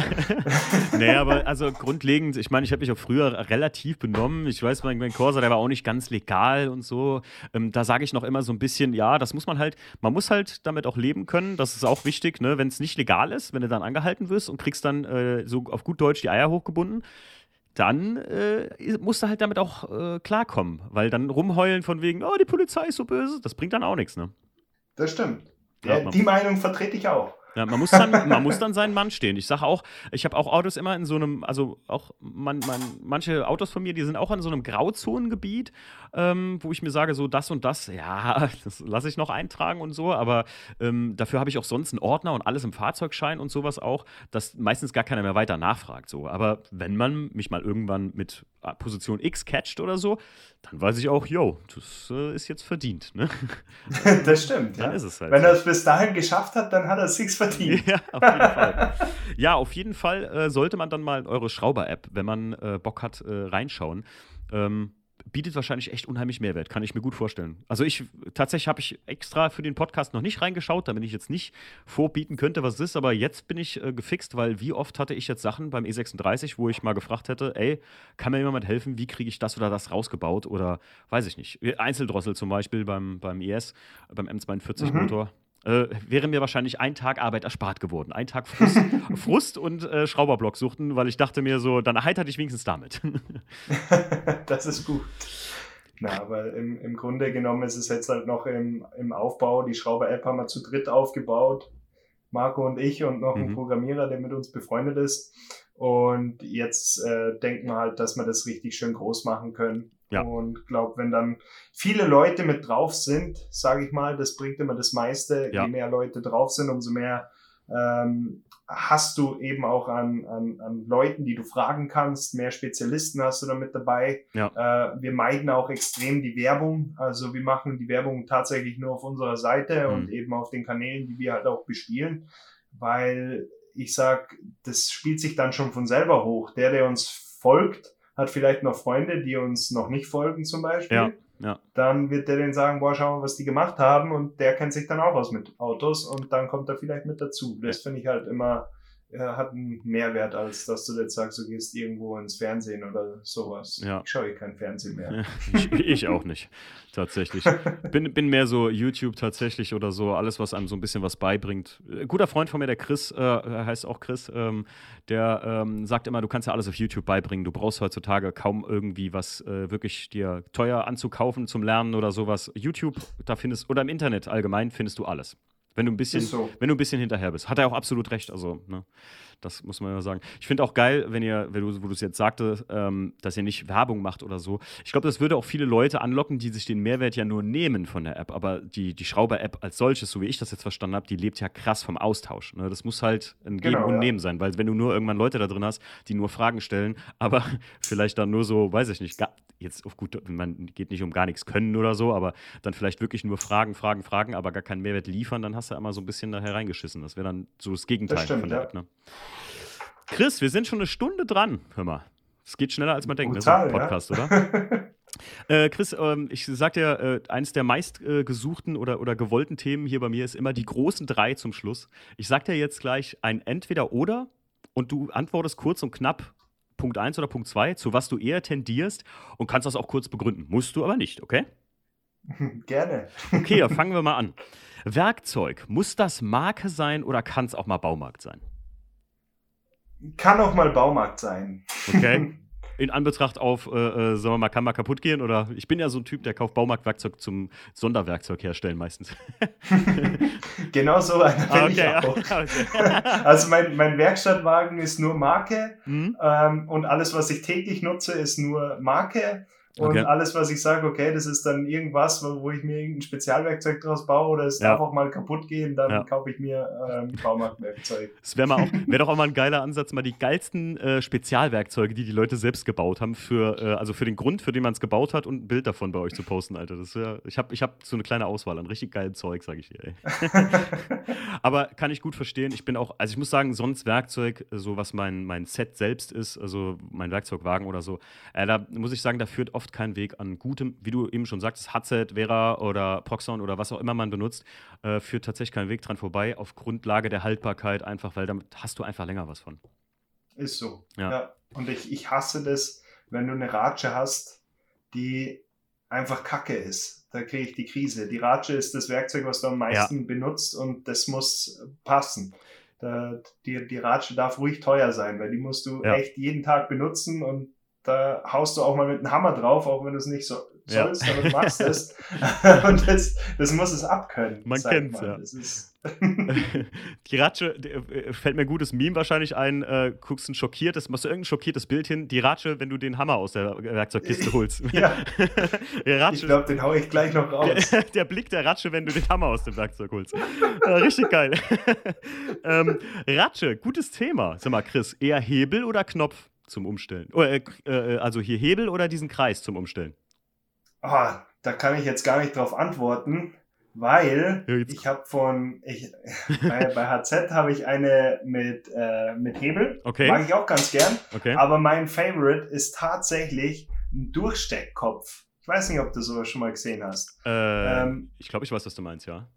nee, aber also grundlegend, ich meine, ich habe mich auch früher relativ benommen. Ich weiß, mein, mein Corsa, der war auch nicht ganz legal und so. Ähm, da sage ich noch immer so ein bisschen, ja, das muss man halt, man muss halt damit auch leben können. Das ist auch wichtig, ne? wenn es nicht legal ist, wenn du dann angehalten wirst und kriegst dann äh, so auf gut Deutsch die Eier hochgebunden. Dann äh, musst du halt damit auch äh, klarkommen, weil dann rumheulen von wegen, oh, die Polizei ist so böse, das bringt dann auch nichts, ne? Das stimmt. Ja, Ja, die Meinung vertrete ich auch. Ja, man muss dann, man muss dann seinen Mann stehen. Ich sage auch, ich habe auch Autos immer in so einem, also auch man, man, manche Autos von mir, die sind auch in so einem Grauzonengebiet, ähm, wo ich mir sage, so das und das, ja, das lasse ich noch eintragen und so, aber ähm, dafür habe ich auch sonst einen Ordner und alles im Fahrzeugschein und sowas auch, dass meistens gar keiner mehr weiter nachfragt. So. Aber wenn man mich mal irgendwann mit äh, Position X catcht oder so, dann weiß ich auch, yo, das äh, ist jetzt verdient. Ne? das stimmt, Dann ja. ist es halt. Wenn er es bis dahin geschafft hat, dann hat er es sich verdient. Ja, auf jeden Fall. Ja, auf jeden Fall äh, sollte man dann mal in eure Schrauber-App, wenn man äh, Bock hat, äh, reinschauen. Ähm, bietet wahrscheinlich echt unheimlich Mehrwert, kann ich mir gut vorstellen. Also ich, tatsächlich habe ich extra für den Podcast noch nicht reingeschaut, damit ich jetzt nicht vorbieten könnte, was es ist, aber jetzt bin ich äh, gefixt, weil wie oft hatte ich jetzt Sachen beim E36, wo ich mal gefragt hätte, ey, kann mir jemand helfen, wie kriege ich das oder das rausgebaut oder weiß ich nicht. Einzeldrossel zum Beispiel beim, beim ES, beim M42 Mhm. Äh, wäre mir wahrscheinlich ein Tag Arbeit erspart geworden. Ein Tag Frust, Frust und äh, Schrauberblock suchten, weil ich dachte mir so, dann erheiterte ich wenigstens damit. das ist gut. Na, aber im, im Grunde genommen ist es jetzt halt noch im, im Aufbau. Die Schrauber-App haben wir zu dritt aufgebaut. Marco und ich und noch ein Mhm. Programmierer, der mit uns befreundet ist. Und jetzt äh, denken wir halt, dass wir das richtig schön groß machen können. Ja. Und glaube, wenn dann viele Leute mit drauf sind, sage ich mal, das bringt immer das meiste. Ja. Je mehr Leute drauf sind, umso mehr ähm, hast du eben auch an, an, an Leuten, die du fragen kannst. Mehr Spezialisten hast du damit dabei. Ja. Äh, wir meiden auch extrem die Werbung. Also wir machen die Werbung tatsächlich nur auf unserer Seite Mhm. und eben auf den Kanälen, die wir halt auch bespielen. Weil ich sag, das spielt sich dann schon von selber hoch. Der, der uns folgt, hat vielleicht noch Freunde, die uns noch nicht folgen zum Beispiel. Ja, ja. Dann wird der denen sagen, boah, schau mal, was die gemacht haben und der kennt sich dann auch aus mit Autos und dann kommt er vielleicht mit dazu. Das finde ich halt immer hat einen Mehrwert, als dass du jetzt sagst, du gehst irgendwo ins Fernsehen oder sowas. Ja. Ich schaue kein Fernsehen mehr. ich, ich, auch nicht, tatsächlich. Bin, bin mehr so YouTube tatsächlich oder so, alles, was einem so ein bisschen was beibringt. Ein guter Freund von mir, der Chris, äh, heißt auch Chris, ähm, der ähm, sagt immer, du kannst ja alles auf YouTube beibringen. Du brauchst heutzutage kaum irgendwie was äh, wirklich dir teuer anzukaufen zum Lernen oder sowas. YouTube, da findest, oder im Internet allgemein findest du alles. Wenn du ein bisschen, so. wenn du ein bisschen hinterher bist. Hat er auch absolut recht. Also, ne, das muss man ja sagen. Ich finde auch geil, wenn ihr, wenn du, wo du es jetzt sagte, ähm, dass ihr nicht Werbung macht oder so. Ich glaube, das würde auch viele Leute anlocken, die sich den Mehrwert ja nur nehmen von der App. Aber die, die Schrauber-App als solches, so wie ich das jetzt verstanden habe, die lebt ja krass vom Austausch. Ne? Das muss halt ein Geben genau, und Nehmen sein, weil wenn du nur irgendwann Leute da drin hast, die nur Fragen stellen, aber vielleicht dann nur so, weiß ich nicht, jetzt auf gut, man geht nicht um gar nichts können oder so, aber dann vielleicht wirklich nur Fragen, Fragen, Fragen, aber gar keinen Mehrwert liefern, dann hast du immer so ein bisschen da hereingeschissen. Das wäre dann so das Gegenteil das stimmt, von der ja. App. Ne? Chris, wir sind schon eine Stunde dran. Hör mal. Es geht schneller, als man denkt. Brutal, ne? So ein Podcast, ja? oder? äh, Chris, ähm, ich sag dir, äh, eines der meistgesuchten äh, oder, oder gewollten Themen hier bei mir ist immer die großen drei zum Schluss. Ich sag dir jetzt gleich ein Entweder-Oder und du antwortest kurz und knapp Punkt 1 oder Punkt 2, zu was du eher tendierst und kannst das auch kurz begründen. Musst du aber nicht, okay? Gerne. Okay, dann fangen wir mal an. Werkzeug, muss das Marke sein oder kann es auch mal Baumarkt sein? Kann auch mal Baumarkt sein. Okay. In Anbetracht auf, äh, äh, sagen wir mal, kann mal kaputt gehen? Oder ich bin ja so ein Typ, der kauft Baumarktwerkzeug zum Sonderwerkzeug herstellen meistens. genau so einer bin okay, ich auch. Okay. also mein, mein Werkstattwagen ist nur Marke mhm. ähm, und alles, was ich täglich nutze, ist nur Marke. Und okay. alles, was ich sage, okay, das ist dann irgendwas, wo, ich mir irgendein Spezialwerkzeug draus baue oder es ja. darf auch mal kaputt gehen, dann ja. kaufe ich mir ähm, Baumarktwerkzeug. Das wäre wär doch auch mal ein geiler Ansatz, mal die geilsten äh, Spezialwerkzeuge, die die Leute selbst gebaut haben, für, äh, also für den Grund, für den man es gebaut hat und ein Bild davon bei euch zu posten, Alter. Das wär, ich habe ich hab so eine kleine Auswahl an richtig geilen Zeug, sage ich dir. Ey. Aber kann ich gut verstehen. Ich bin auch, also ich muss sagen, sonst Werkzeug, so was mein, mein Set selbst ist, also mein Werkzeugwagen oder so, äh, da muss ich sagen, da führt oft oft kein Weg an gutem, wie du eben schon sagst, Hudset, Vera oder Proxon oder was auch immer man benutzt, äh, führt tatsächlich kein Weg dran vorbei, auf Grundlage der Haltbarkeit einfach, weil damit hast du einfach länger was von. Ist so. Ja. ja. Und ich, ich hasse das, wenn du eine Ratsche hast, die einfach kacke ist. Da kriege ich die Krise. Die Ratsche ist das Werkzeug, was du am meisten ja. benutzt und das muss passen. Da, die, die Ratsche darf ruhig teuer sein, weil die musst du ja. echt jeden Tag benutzen und da haust du auch mal mit einem Hammer drauf, auch wenn du es nicht so sollst, ja. aber du machst es. und das, das muss es abkönnen. Man kennt es, ja. die Ratsche, äh, fällt mir ein gutes Meme wahrscheinlich ein, äh, guckst ein schockiertes, machst du irgendein schockiertes Bild hin, die Ratsche, wenn du den Hammer aus der Werkzeugkiste holst. ja. Ratsche, ich glaube, den hau ich gleich noch raus. Der, der, Blick der Ratsche, wenn du den Hammer aus dem Werkzeug holst. Ja, richtig geil. ähm, Ratsche, gutes Thema. Sag mal, Chris, eher Hebel oder Knopf? Zum Umstellen? Oh, äh, äh, also hier Hebel oder diesen Kreis zum Umstellen? Ah, da kann ich jetzt gar nicht drauf antworten, weil ja, ich habe von, ich, bei, bei HZ habe ich eine mit, äh, mit Hebel. Okay. Mag ich auch ganz gern. Okay. Aber mein Favorite ist tatsächlich ein Durchsteckkopf. Ich weiß nicht, ob du sowas schon mal gesehen hast. Äh, ähm, ich glaube, ich weiß, was du meinst, ja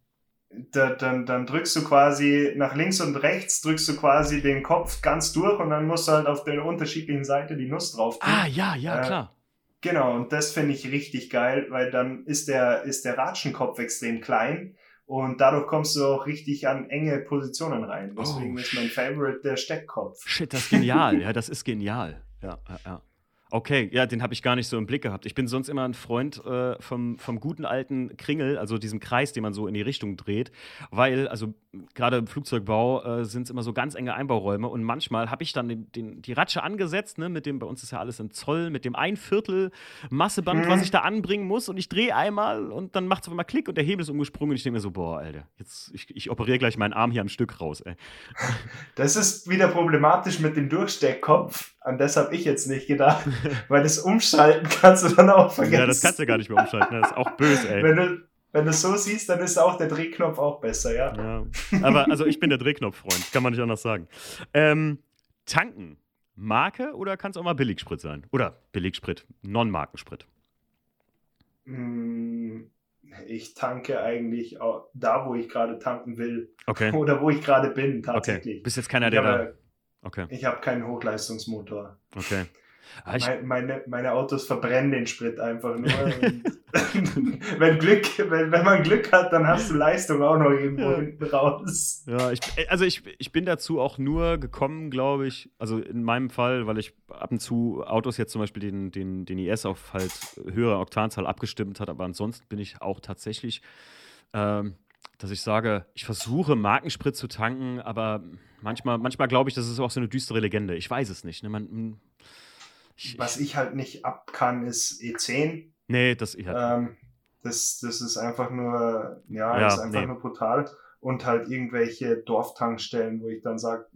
da, dann, dann drückst du quasi nach links und rechts, drückst du quasi den Kopf ganz durch und dann musst du halt auf der unterschiedlichen Seite die Nuss drauf tun. Ah, ja, ja, äh, klar. Genau, und das finde ich richtig geil, weil dann ist der, ist der Ratschenkopf extrem klein und dadurch kommst du auch richtig an enge Positionen rein. Deswegen oh, ist mein Favorite der Steckkopf. Shit, das ist genial. ja, das ist genial. Ja, ja, ja. Okay, ja, den habe ich gar nicht so im Blick gehabt. Ich bin sonst immer ein Freund äh, vom, vom guten alten Kringel, also diesem Kreis, den man so in die Richtung dreht, weil, also gerade im Flugzeugbau äh, sind es immer so ganz enge Einbauräume und manchmal habe ich dann den, den, die Ratsche angesetzt, ne, mit dem, bei uns ist ja alles in Zoll, mit dem ein Viertel Masseband, mhm. was ich da anbringen muss und ich drehe einmal und dann macht es auf einmal Klick und der Hebel ist umgesprungen und ich denke mir so, boah, Alter, jetzt, ich, ich operiere gleich meinen Arm hier am Stück raus, ey. Das ist wieder problematisch mit dem Durchsteckkopf, an das habe ich jetzt nicht gedacht. Weil das Umschalten kannst du dann auch vergessen. Ja, das kannst du gar nicht mehr umschalten. Das ist auch böse, ey. Wenn du, wenn du es so siehst, dann ist auch der Drehknopf auch besser, ja. ja. Aber also ich bin der Drehknopffreund, kann man nicht anders sagen. Ähm, tanken. Marke oder kann es auch mal Billigsprit sein? Oder Billigsprit, Non-Markensprit? Mm, ich tanke eigentlich da, wo ich gerade tanken will. Okay. Oder wo ich gerade bin, tatsächlich. Okay. Bist jetzt keiner, Ich der da. habe, Okay. ich habe keinen Hochleistungsmotor. Okay. Ah, ich, Meine, meine, meine Autos verbrennen den Sprit einfach nur. Wenn, Glück, wenn, wenn man Glück hat, dann hast du Leistung auch noch irgendwo Ja. hinten raus. ja, ich, also ich, ich bin dazu auch nur gekommen, glaube ich, also in meinem Fall, weil ich ab und zu Autos jetzt zum Beispiel den, den, den IS auf halt höhere Oktanzahl abgestimmt hat, aber ansonsten bin ich auch tatsächlich, ähm, dass ich sage, ich versuche Markensprit zu tanken, aber manchmal, manchmal glaube ich, das ist auch so eine düstere Legende. Ich weiß es nicht. Ne? Man, ich, Was ich halt nicht ab kann, ist E10. nee, das ich halt. Ähm, das, das ist einfach nur, ja, Ja, ist einfach nee. nur brutal. Und halt irgendwelche Dorftankstellen, wo ich dann sage,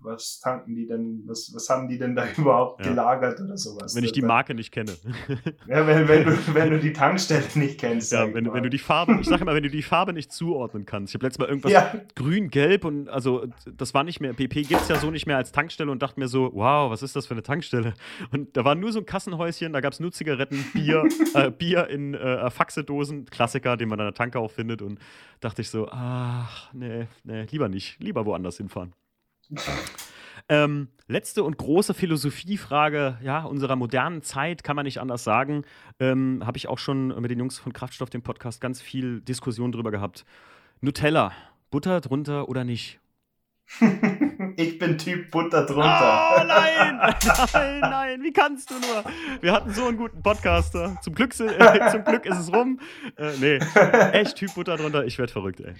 was tanken die denn, was, was haben die denn da überhaupt Ja. gelagert oder sowas. wenn ich die Da- Marke nicht kenne. Ja, wenn, wenn, du, wenn du die Tankstelle nicht kennst. ja, wenn, wenn du die Farbe, ich sage immer, wenn du die Farbe nicht zuordnen kannst. Ich habe letztes Mal irgendwas Ja, grün, gelb und also das war nicht mehr, BP gibt es ja so nicht mehr als Tankstelle und dachte mir so, wow, was ist das für eine Tankstelle? Und da war nur so ein Kassenhäuschen, da gab es nur Zigaretten, Bier, äh, Bier in äh, Faxedosen, Klassiker, den man an der Tanke auch findet und dachte ich so, ach, nee, nee, lieber nicht, lieber woanders hinfahren. Ähm, letzte und große Philosophiefrage ja, unserer modernen Zeit, kann man nicht anders sagen. Ähm, Habe ich auch schon mit den Jungs von Kraftstoff, dem Podcast, ganz viel Diskussion drüber gehabt. Nutella, Butter drunter oder nicht? ich bin Typ Butter drunter. Oh nein! Nein, nein, wie kannst du nur? Wir hatten so einen guten Podcaster. Zum Glück, äh, zum Glück ist es rum. Äh, nee, echt Typ Butter drunter. Ich werde verrückt, ey.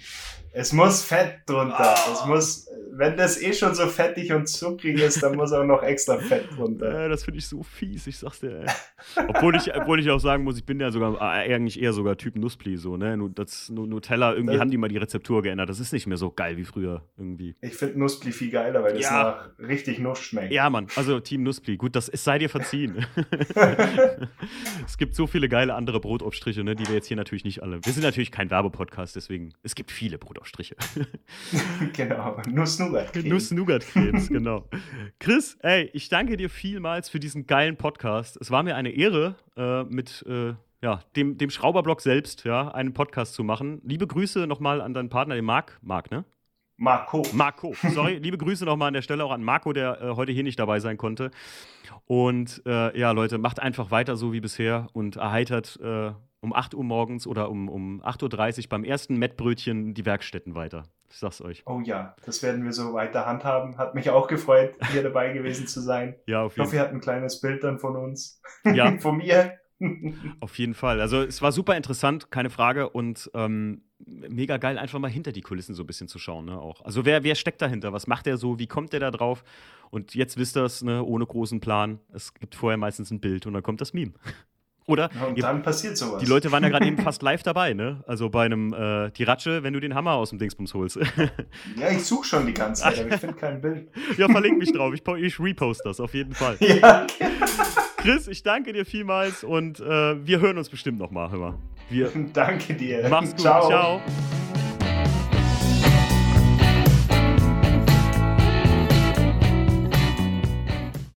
Es muss Fett drunter. Ah. Es muss, wenn das eh schon so fettig und zuckrig ist, dann muss auch noch extra Fett drunter. Äh, das finde ich so fies, ich sag's dir, ey. Obwohl ich, obwohl ich auch sagen muss, ich bin ja sogar äh, eigentlich eher sogar Typ Nusspli, so, ne? Das, Nu- Nutella, irgendwie Das- haben die mal die Rezeptur geändert. Das ist nicht mehr so geil wie früher, irgendwie. Ich finde Nussbli viel geiler, weil das Ja. nach richtig Nuss schmeckt. Ja, Mann, also Team Nusspli. Gut, das sei dir verziehen. es gibt so viele geile andere Brotaufstriche, ne, die wir jetzt hier natürlich nicht alle. Wir sind natürlich kein Werbepodcast, deswegen. Es gibt viele Brotaufstriche. genau. Nuss-Nougat. Nuss-Nougat-Cremes, genau. Chris, ey, ich danke dir vielmals für diesen geilen Podcast. Es war mir eine Ehre, äh, mit äh, ja, dem, dem Schrauberblock selbst ja, einen Podcast zu machen. Liebe Grüße nochmal an deinen Partner, den Marc. Marc, ne? Marco. Marco. Sorry, liebe Grüße nochmal an der Stelle auch an Marco, der äh, heute hier nicht dabei sein konnte. Und äh, ja, Leute, macht einfach weiter so wie bisher und erheitert äh, um 8 Uhr morgens oder um, um 8.30 Uhr beim ersten Mettbrötchen die Werkstätten weiter. Ich sag's euch. Oh ja, das werden wir so weiter handhaben. Hat mich auch gefreut, hier dabei gewesen zu sein. Ja, auf Ich jeden hoffe, ihr habt ein kleines Bild dann von uns. Ja. von mir. Auf jeden Fall. Also es war super interessant, keine Frage. Und ähm, mega geil, einfach mal hinter die Kulissen so ein bisschen zu schauen. Ne, auch. Also wer, wer steckt dahinter? Was macht er so? Wie kommt der da drauf? Und jetzt wisst ihr es, ne, ohne großen Plan. Es gibt vorher meistens ein Bild und dann kommt das Meme. Oder? Und ihr, dann passiert sowas. die Leute waren ja gerade eben fast live dabei, ne? Also bei einem äh, die Ratsche, wenn du den Hammer aus dem Dingsbums holst. Ja, ich suche schon die ganze Zeit, aber ich finde kein Bild. ja, verlink mich drauf. Ich, ich repost das auf jeden Fall. Ja, Chris, ich danke dir vielmals und äh, wir hören uns bestimmt nochmal. Hör mal. Wir danke dir. mach's gut. Ciao. Ciao.